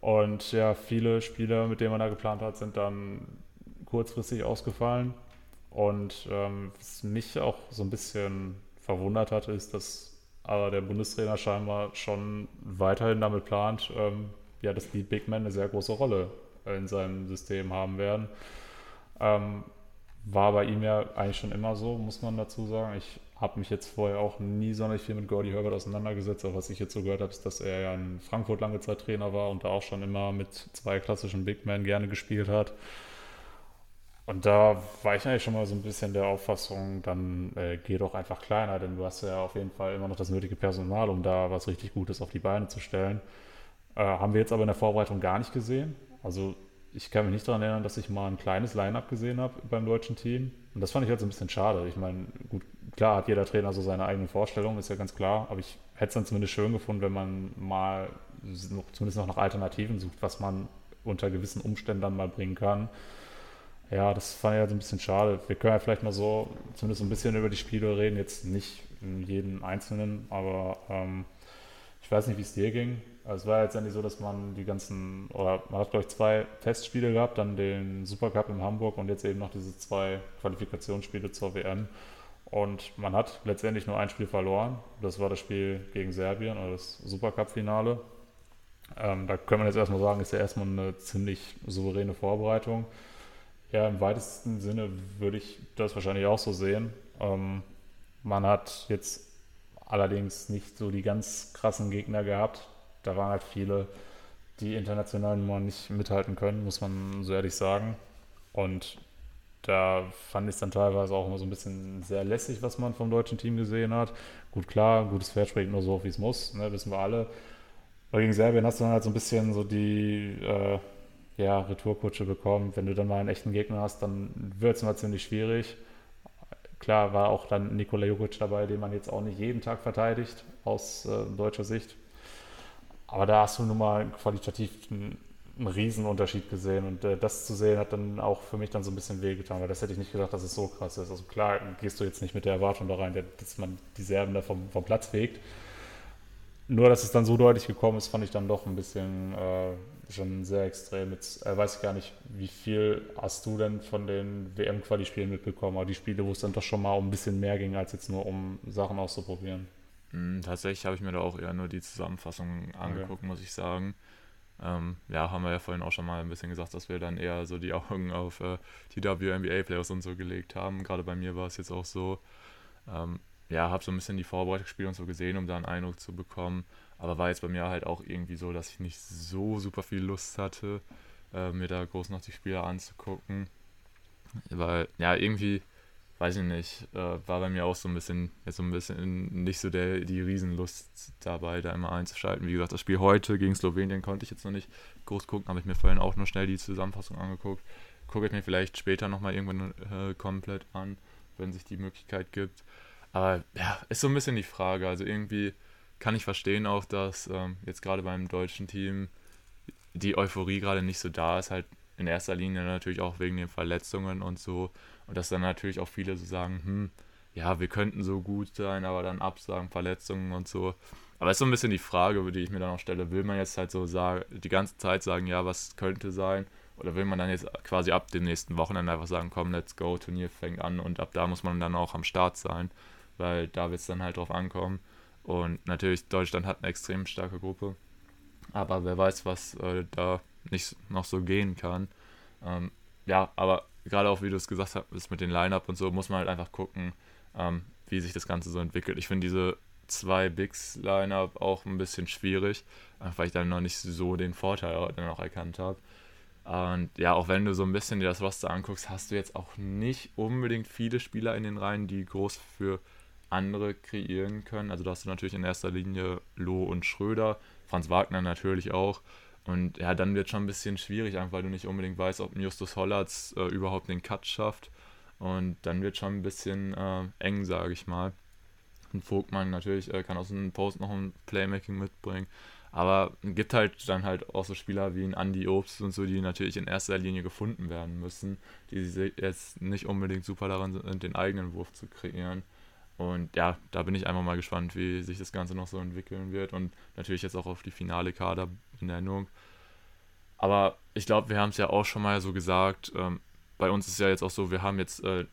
Und ja, viele Spieler, mit denen man da geplant hat, sind dann kurzfristig ausgefallen. Und ähm, was mich auch so ein bisschen verwundert hat, ist, dass aber der Bundestrainer scheinbar schon weiterhin damit plant, ähm, ja, dass die Big Men eine sehr große Rolle in seinem System haben werden. Ähm, war bei ihm ja eigentlich schon immer so, muss man dazu sagen. Ich habe mich jetzt vorher auch nie sonderlich viel mit Gordy Herbert auseinandergesetzt, aber was ich jetzt so gehört habe, ist, dass er ja in Frankfurt lange Zeit Trainer war und da auch schon immer mit zwei klassischen Big Men gerne gespielt hat. Und da war ich eigentlich schon mal so ein bisschen der Auffassung, dann äh, geh doch einfach kleiner, denn du hast ja auf jeden Fall immer noch das nötige Personal, um da was richtig Gutes auf die Beine zu stellen. Äh, haben wir jetzt aber in der Vorbereitung gar nicht gesehen. Also ich kann mich nicht daran erinnern, dass ich mal ein kleines Line-up gesehen habe beim deutschen Team. Und das fand ich halt so ein bisschen schade. Ich meine, gut, klar hat jeder Trainer so seine eigenen Vorstellungen, ist ja ganz klar. Aber ich hätte es dann zumindest schön gefunden, wenn man mal zumindest noch nach Alternativen sucht, was man unter gewissen Umständen dann mal bringen kann. Ja, das fand ich halt ein bisschen schade. Wir können ja vielleicht mal so zumindest ein bisschen über die Spiele reden, jetzt nicht in jedem Einzelnen, aber ähm, ich weiß nicht, wie es dir ging. Also es war jetzt eigentlich so, dass man die ganzen, oder man hat, glaube ich, zwei Testspiele gehabt, dann den Supercup in Hamburg und jetzt eben noch diese zwei Qualifikationsspiele zur WM. Und man hat letztendlich nur ein Spiel verloren. Das war das Spiel gegen Serbien oder das Supercup-Finale. Ähm, da können wir jetzt erstmal sagen, ist ja erstmal eine ziemlich souveräne Vorbereitung. Ja, im weitesten Sinne würde ich das wahrscheinlich auch so sehen. Ähm, man hat jetzt allerdings nicht so die ganz krassen Gegner gehabt. Da waren halt viele, die international nur nicht mithalten können, muss man so ehrlich sagen. Und da fand ich es dann teilweise auch immer so ein bisschen sehr lässig, was man vom deutschen Team gesehen hat. Gut, klar, gutes Pferd springt nur so, wie es muss, ne, wissen wir alle. Aber gegen Serbien hast du dann halt so ein bisschen so die, äh, ja, Retourkutsche bekommen. Wenn du dann mal einen echten Gegner hast, dann wird es immer ziemlich schwierig. klar war auch dann Nikola Jokic dabei, den man jetzt auch nicht jeden Tag verteidigt aus äh, deutscher Sicht. Aber da hast du nun mal qualitativ einen, einen Riesenunterschied gesehen und äh, das zu sehen hat dann auch für mich dann so ein bisschen wehgetan, weil das hätte ich nicht gedacht, dass es so krass ist. Also klar gehst du jetzt nicht mit der Erwartung da rein, dass man die Serben da vom, vom Platz fegt. Nur, dass es dann so deutlich gekommen ist, fand ich dann doch ein bisschen äh, schon sehr extrem. Jetzt äh, weiß ich gar nicht, wie viel hast du denn von den WM-Quali-Spielen mitbekommen, aber die Spiele, wo es dann doch schon mal um ein bisschen mehr ging, als jetzt nur um Sachen auszuprobieren. Mm, tatsächlich habe ich mir da auch eher nur die Zusammenfassung angeguckt, okay. muss ich sagen. Ähm, ja, haben wir ja vorhin auch schon mal ein bisschen gesagt, dass wir dann eher so die Augen auf äh, die WNBA-Playoffs und so gelegt haben. Gerade bei mir war es jetzt auch so. Ähm, ja, habe so ein bisschen die Vorbereitungsspiele und so gesehen, um da einen Eindruck zu bekommen. Aber war jetzt bei mir halt auch irgendwie so, dass ich nicht so super viel Lust hatte, äh, mir da groß noch die Spiele anzugucken. Weil, ja, irgendwie, weiß ich nicht, äh, war bei mir auch so ein bisschen, jetzt so ein bisschen nicht so der, die Riesenlust dabei, da immer einzuschalten. Wie gesagt, das Spiel heute gegen Slowenien konnte ich jetzt noch nicht groß gucken, habe ich mir vorhin auch nur schnell die Zusammenfassung angeguckt. Gucke ich mir vielleicht später nochmal irgendwann äh, komplett an, wenn sich die Möglichkeit gibt. Aber ja, ist so ein bisschen die Frage. Also irgendwie kann ich verstehen auch, dass ähm, jetzt gerade beim deutschen Team die Euphorie gerade nicht so da ist, halt in erster Linie natürlich auch wegen den Verletzungen und so. Und dass dann natürlich auch viele so sagen, hm, ja, wir könnten so gut sein, aber dann absagen, Verletzungen und so. Aber es ist so ein bisschen die Frage, die ich mir dann auch stelle, will man jetzt halt so sagen, die ganze Zeit sagen, ja, was könnte sein? Oder will man dann jetzt quasi ab dem nächsten Wochenende einfach sagen, komm, let's go, Turnier fängt an und ab da muss man dann auch am Start sein, weil da wird es dann halt drauf ankommen. Und natürlich, Deutschland hat eine extrem starke Gruppe. Aber wer weiß, was äh, da nicht noch so gehen kann. Ähm, ja, aber gerade auch, wie du es gesagt hast, mit den Line-Up und so, muss man halt einfach gucken, ähm, wie sich das Ganze so entwickelt. Ich finde diese zwei Bigs-Line-Up auch ein bisschen schwierig, weil ich dann noch nicht so den Vorteil dann auch erkannt habe. Und ja, auch wenn du so ein bisschen dir das Roster anguckst, hast du jetzt auch nicht unbedingt viele Spieler in den Reihen, die groß für andere kreieren können. Also da hast du natürlich in erster Linie Loh und Schröder, Franz Wagner natürlich auch. Und ja, dann wird schon ein bisschen schwierig, einfach weil du nicht unbedingt weißt, ob Justus Hollatz äh, überhaupt den Cut schafft. Und dann wird schon ein bisschen äh, eng, sage ich mal. Und Vogtmann natürlich äh, kann aus dem Post noch ein Playmaking mitbringen. Aber gibt halt dann halt auch so Spieler wie ein Andy Obst und so, die natürlich in erster Linie gefunden werden müssen, die jetzt nicht unbedingt super daran sind, den eigenen Wurf zu kreieren. Und ja, da bin ich einfach mal gespannt, wie sich das Ganze noch so entwickeln wird und natürlich jetzt auch auf die finale Kaderbenennung. Aber ich glaube, wir haben es ja auch schon mal so gesagt. Ähm, bei uns ist ja jetzt auch so, wir haben jetzt äh,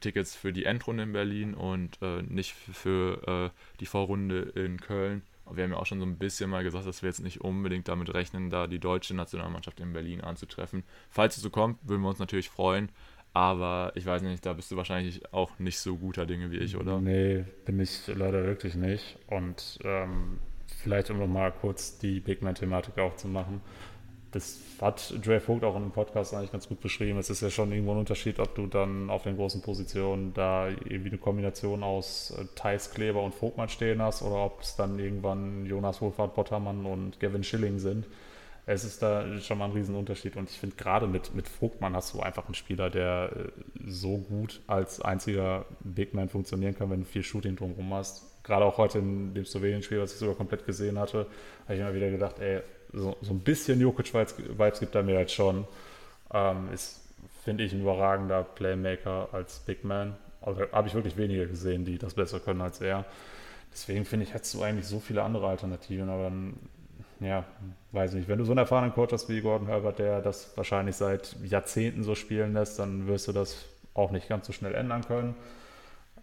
Tickets für die Endrunde in Berlin und äh, nicht für äh, die Vorrunde in Köln. Aber wir haben ja auch schon so ein bisschen mal gesagt, dass wir jetzt nicht unbedingt damit rechnen, da die deutsche Nationalmannschaft in Berlin anzutreffen. Falls es so kommt, würden wir uns natürlich freuen. Aber ich weiß nicht, da bist du wahrscheinlich auch nicht so guter Dinge wie ich, oder? Nee, bin ich leider wirklich nicht. Und ähm, vielleicht um nochmal kurz die Big Man-Thematik aufzumachen. Das hat Dre Vogt auch in einem Podcast eigentlich ganz gut beschrieben. Es ist ja schon irgendwo ein Unterschied, ob du dann auf den großen Positionen da irgendwie eine Kombination aus äh, Thais Kleber und Vogtmann stehen hast oder ob es dann irgendwann Jonas Wohlfahrt Bottermann und Gavin Schilling sind es ist da schon mal ein Riesenunterschied. Und ich finde, gerade mit, mit Vogtmann hast du einfach einen Spieler, der äh, so gut als einziger Big Man funktionieren kann, wenn du viel Shooting drumherum hast. Gerade auch heute in dem Slowenien-Spiel, was ich sogar komplett gesehen hatte, habe ich immer wieder gedacht, ey, so, so ein bisschen Jokic-Vibes gibt er mir halt schon. Ähm, ist, finde ich, ein überragender Playmaker als Big Man. Also habe ich wirklich wenige gesehen, die das besser können als er. Deswegen finde ich, hättest du eigentlich so viele andere Alternativen, aber dann ja, weiß nicht, wenn du so einen erfahrenen Coach hast wie Gordon Herbert, der das wahrscheinlich seit Jahrzehnten so spielen lässt, dann wirst du das auch nicht ganz so schnell ändern können.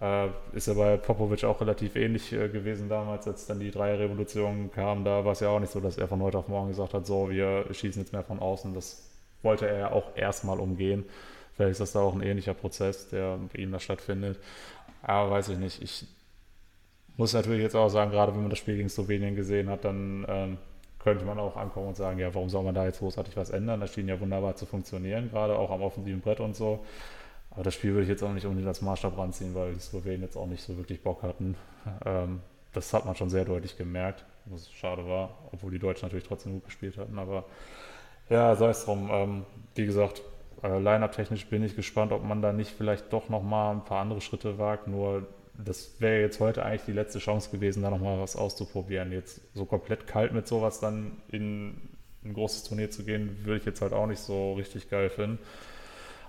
Äh, ist ja bei Popovic auch relativ ähnlich äh, gewesen damals, als dann die Dreierrevolution kam. Da war es ja auch nicht so, dass er von heute auf morgen gesagt hat, so, wir schießen jetzt mehr von außen. Das wollte er ja auch erstmal umgehen. Vielleicht ist das da auch ein ähnlicher Prozess, der bei ihm da stattfindet. Aber weiß ich nicht. Ich muss natürlich jetzt auch sagen, gerade wenn man das Spiel gegen Slowenien gesehen hat, dann ähm, könnte man auch ankommen und sagen, ja, warum soll man da jetzt großartig was ändern? Das schien ja wunderbar zu funktionieren, gerade auch am offensiven Brett und so. Aber das Spiel würde ich jetzt auch nicht unbedingt als Maßstab ranziehen, weil die Slowenen jetzt auch nicht so wirklich Bock hatten. Ähm, das hat man schon sehr deutlich gemerkt, was schade war, obwohl die Deutschen natürlich trotzdem gut gespielt hatten. Aber ja, sei es drum. Ähm, wie gesagt, Äh, Line-up-technisch bin ich gespannt, ob man da nicht vielleicht doch nochmal ein paar andere Schritte wagt. Nur das wäre jetzt heute eigentlich die letzte Chance gewesen, da nochmal was auszuprobieren. Jetzt so komplett kalt mit sowas dann in ein großes Turnier zu gehen, würde ich jetzt halt auch nicht so richtig geil finden.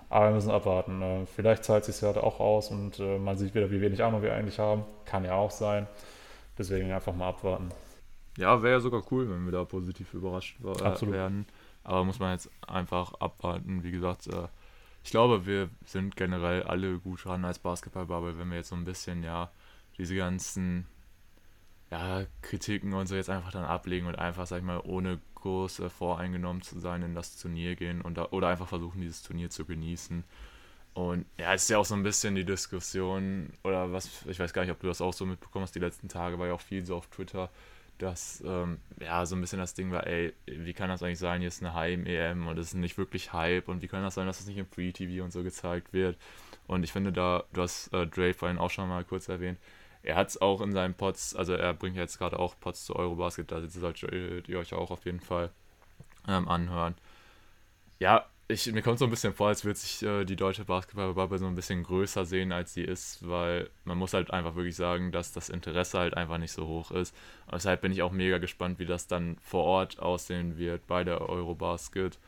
Aber wir müssen abwarten. Äh, vielleicht zahlt es sich ja auch aus und äh, man sieht wieder, wie wenig Ahnung wir eigentlich haben. Kann ja auch sein. Deswegen einfach mal abwarten. Ja, wäre ja sogar cool, wenn wir da positiv überrascht äh, werden. Aber muss man jetzt einfach abwarten. Wie gesagt, äh, ich glaube, wir sind generell alle gut dran als Basketballbubble, wenn wir jetzt so ein bisschen, ja, diese ganzen ja, Kritiken und so jetzt einfach dann ablegen und einfach, sag ich mal, ohne groß äh, voreingenommen zu sein in das Turnier gehen und da, oder einfach versuchen, dieses Turnier zu genießen. Und ja, es ist ja auch so ein bisschen die Diskussion, oder was, ich weiß gar nicht, ob du das auch so mitbekommen hast, die letzten Tage war ja auch viel so auf Twitter, dass ähm, ja so ein bisschen das Ding war, ey, wie kann das eigentlich sein, hier ist eine Heim-EM und es ist nicht wirklich Hype und wie kann das sein, dass das nicht im Free-TV und so gezeigt wird. Und ich finde da, du hast äh, Dre vorhin auch schon mal kurz erwähnt, er hat es auch in seinen Pots, also er bringt jetzt gerade auch Pots zu Eurobasket, da solltet ihr euch auch auf jeden Fall ähm, anhören. Ja, ich, mir kommt so ein bisschen vor, als würde sich äh, die deutsche Basketballbubble so ein bisschen größer sehen, als sie ist, weil man muss halt einfach wirklich sagen, dass das Interesse halt einfach nicht so hoch ist. Und deshalb bin ich auch mega gespannt, wie das dann vor Ort aussehen wird bei der Eurobasket,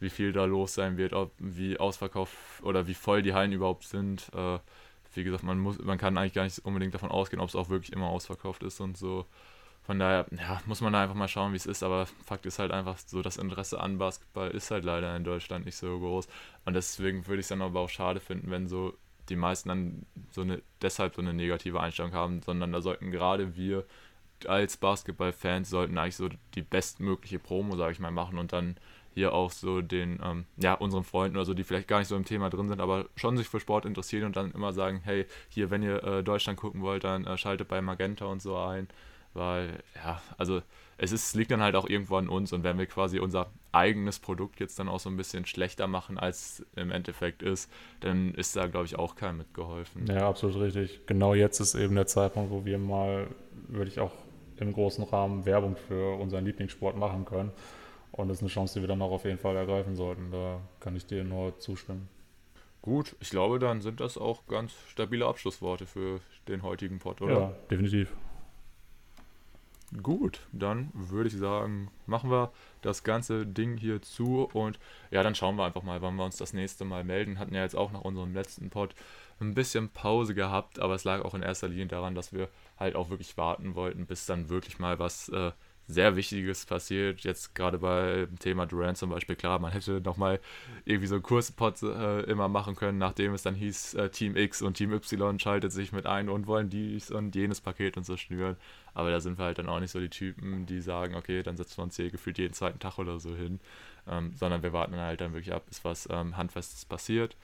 wie viel da los sein wird, ob, wie ausverkauft oder wie voll die Hallen überhaupt sind. Äh, wie gesagt, man muss, man kann eigentlich gar nicht unbedingt davon ausgehen, ob es auch wirklich immer ausverkauft ist und so. Von daher, ja, muss man da einfach mal schauen, wie es ist. Aber Fakt ist halt einfach so, das Interesse an Basketball ist halt leider in Deutschland nicht so groß. Und deswegen würde ich es dann aber auch schade finden, wenn so die meisten dann so eine, deshalb so eine negative Einstellung haben, sondern da sollten gerade wir als Basketballfans sollten eigentlich so die bestmögliche Promo, sage ich mal, machen und dann hier auch so den, ähm, ja, unseren Freunden oder so, die vielleicht gar nicht so im Thema drin sind, aber schon sich für Sport interessieren und dann immer sagen, hey, hier, wenn ihr äh, Deutschland gucken wollt, dann äh, schaltet bei Magenta und so ein, weil, ja, also es ist, liegt dann halt auch irgendwo an uns und wenn wir quasi unser eigenes Produkt jetzt dann auch so ein bisschen schlechter machen, als im Endeffekt ist, dann ist da, glaube ich, auch keinem mitgeholfen. Ja, absolut richtig. Genau jetzt ist eben der Zeitpunkt, wo wir mal, würde ich auch im großen Rahmen Werbung für unseren Lieblingssport machen können. Und das ist eine Chance, die wir dann auch auf jeden Fall ergreifen sollten. Da kann ich dir nur zustimmen. Gut, ich glaube, dann sind das auch ganz stabile Abschlussworte für den heutigen Pod, oder? Ja, definitiv. Gut, dann würde ich sagen, machen wir das ganze Ding hier zu und ja, dann schauen wir einfach mal, wann wir uns das nächste Mal melden. Hatten ja jetzt auch nach unserem letzten Pod ein bisschen Pause gehabt, aber es lag auch in erster Linie daran, dass wir halt auch wirklich warten wollten, bis dann wirklich mal was äh, sehr Wichtiges passiert. Jetzt gerade beim Thema Durant zum Beispiel, klar, man hätte nochmal irgendwie so einen Kurspot äh, immer machen können, nachdem es dann hieß, äh, Team X und Team Y schaltet sich mit ein und wollen dies und jenes Paket und so schnüren. Aber da sind wir halt dann auch nicht so die Typen, die sagen, okay, dann setzen wir uns hier gefühlt jeden zweiten Tag oder so hin, ähm, sondern wir warten halt dann wirklich ab, bis was ähm, Handfestes passiert.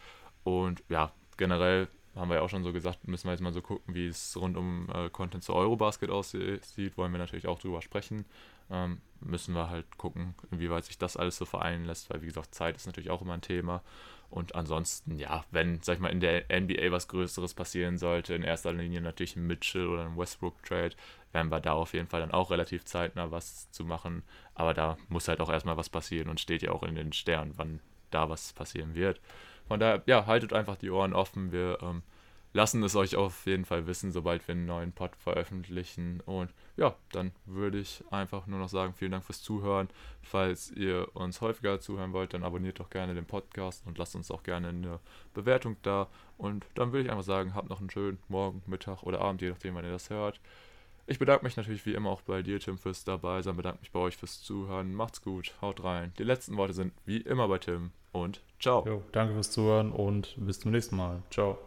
Und ja, generell haben wir ja auch schon so gesagt, müssen wir jetzt mal so gucken, wie es rund um äh, Content zu Eurobasket aussieht. Wollen wir natürlich auch drüber sprechen. Ähm, müssen wir halt gucken, inwieweit sich das alles so vereinen lässt, weil wie gesagt, Zeit ist natürlich auch immer ein Thema. Und ansonsten, ja, wenn, sag ich mal, in der NBA was Größeres passieren sollte, in erster Linie natürlich ein Mitchell oder ein Westbrook-Trade, werden wir da auf jeden Fall dann auch relativ zeitnah was zu machen. Aber da muss halt auch erstmal was passieren und steht ja auch in den Sternen, wann da was passieren wird. Von daher, ja, haltet einfach die Ohren offen. Wir ähm, lassen es euch auf jeden Fall wissen, sobald wir einen neuen Pod veröffentlichen. Und ja, dann würde ich einfach nur noch sagen, vielen Dank fürs Zuhören. Falls ihr uns häufiger zuhören wollt, dann abonniert doch gerne den Podcast und lasst uns auch gerne eine Bewertung da. Und dann würde ich einfach sagen, habt noch einen schönen Morgen, Mittag oder Abend, je nachdem, wann ihr das hört. Ich bedanke mich natürlich wie immer auch bei dir, Tim, fürs dabei sein. Bedanke mich bei euch fürs Zuhören. Macht's gut, haut rein. Die letzten Worte sind wie immer bei Tim und ciao. Jo, danke fürs Zuhören und bis zum nächsten Mal. Ciao.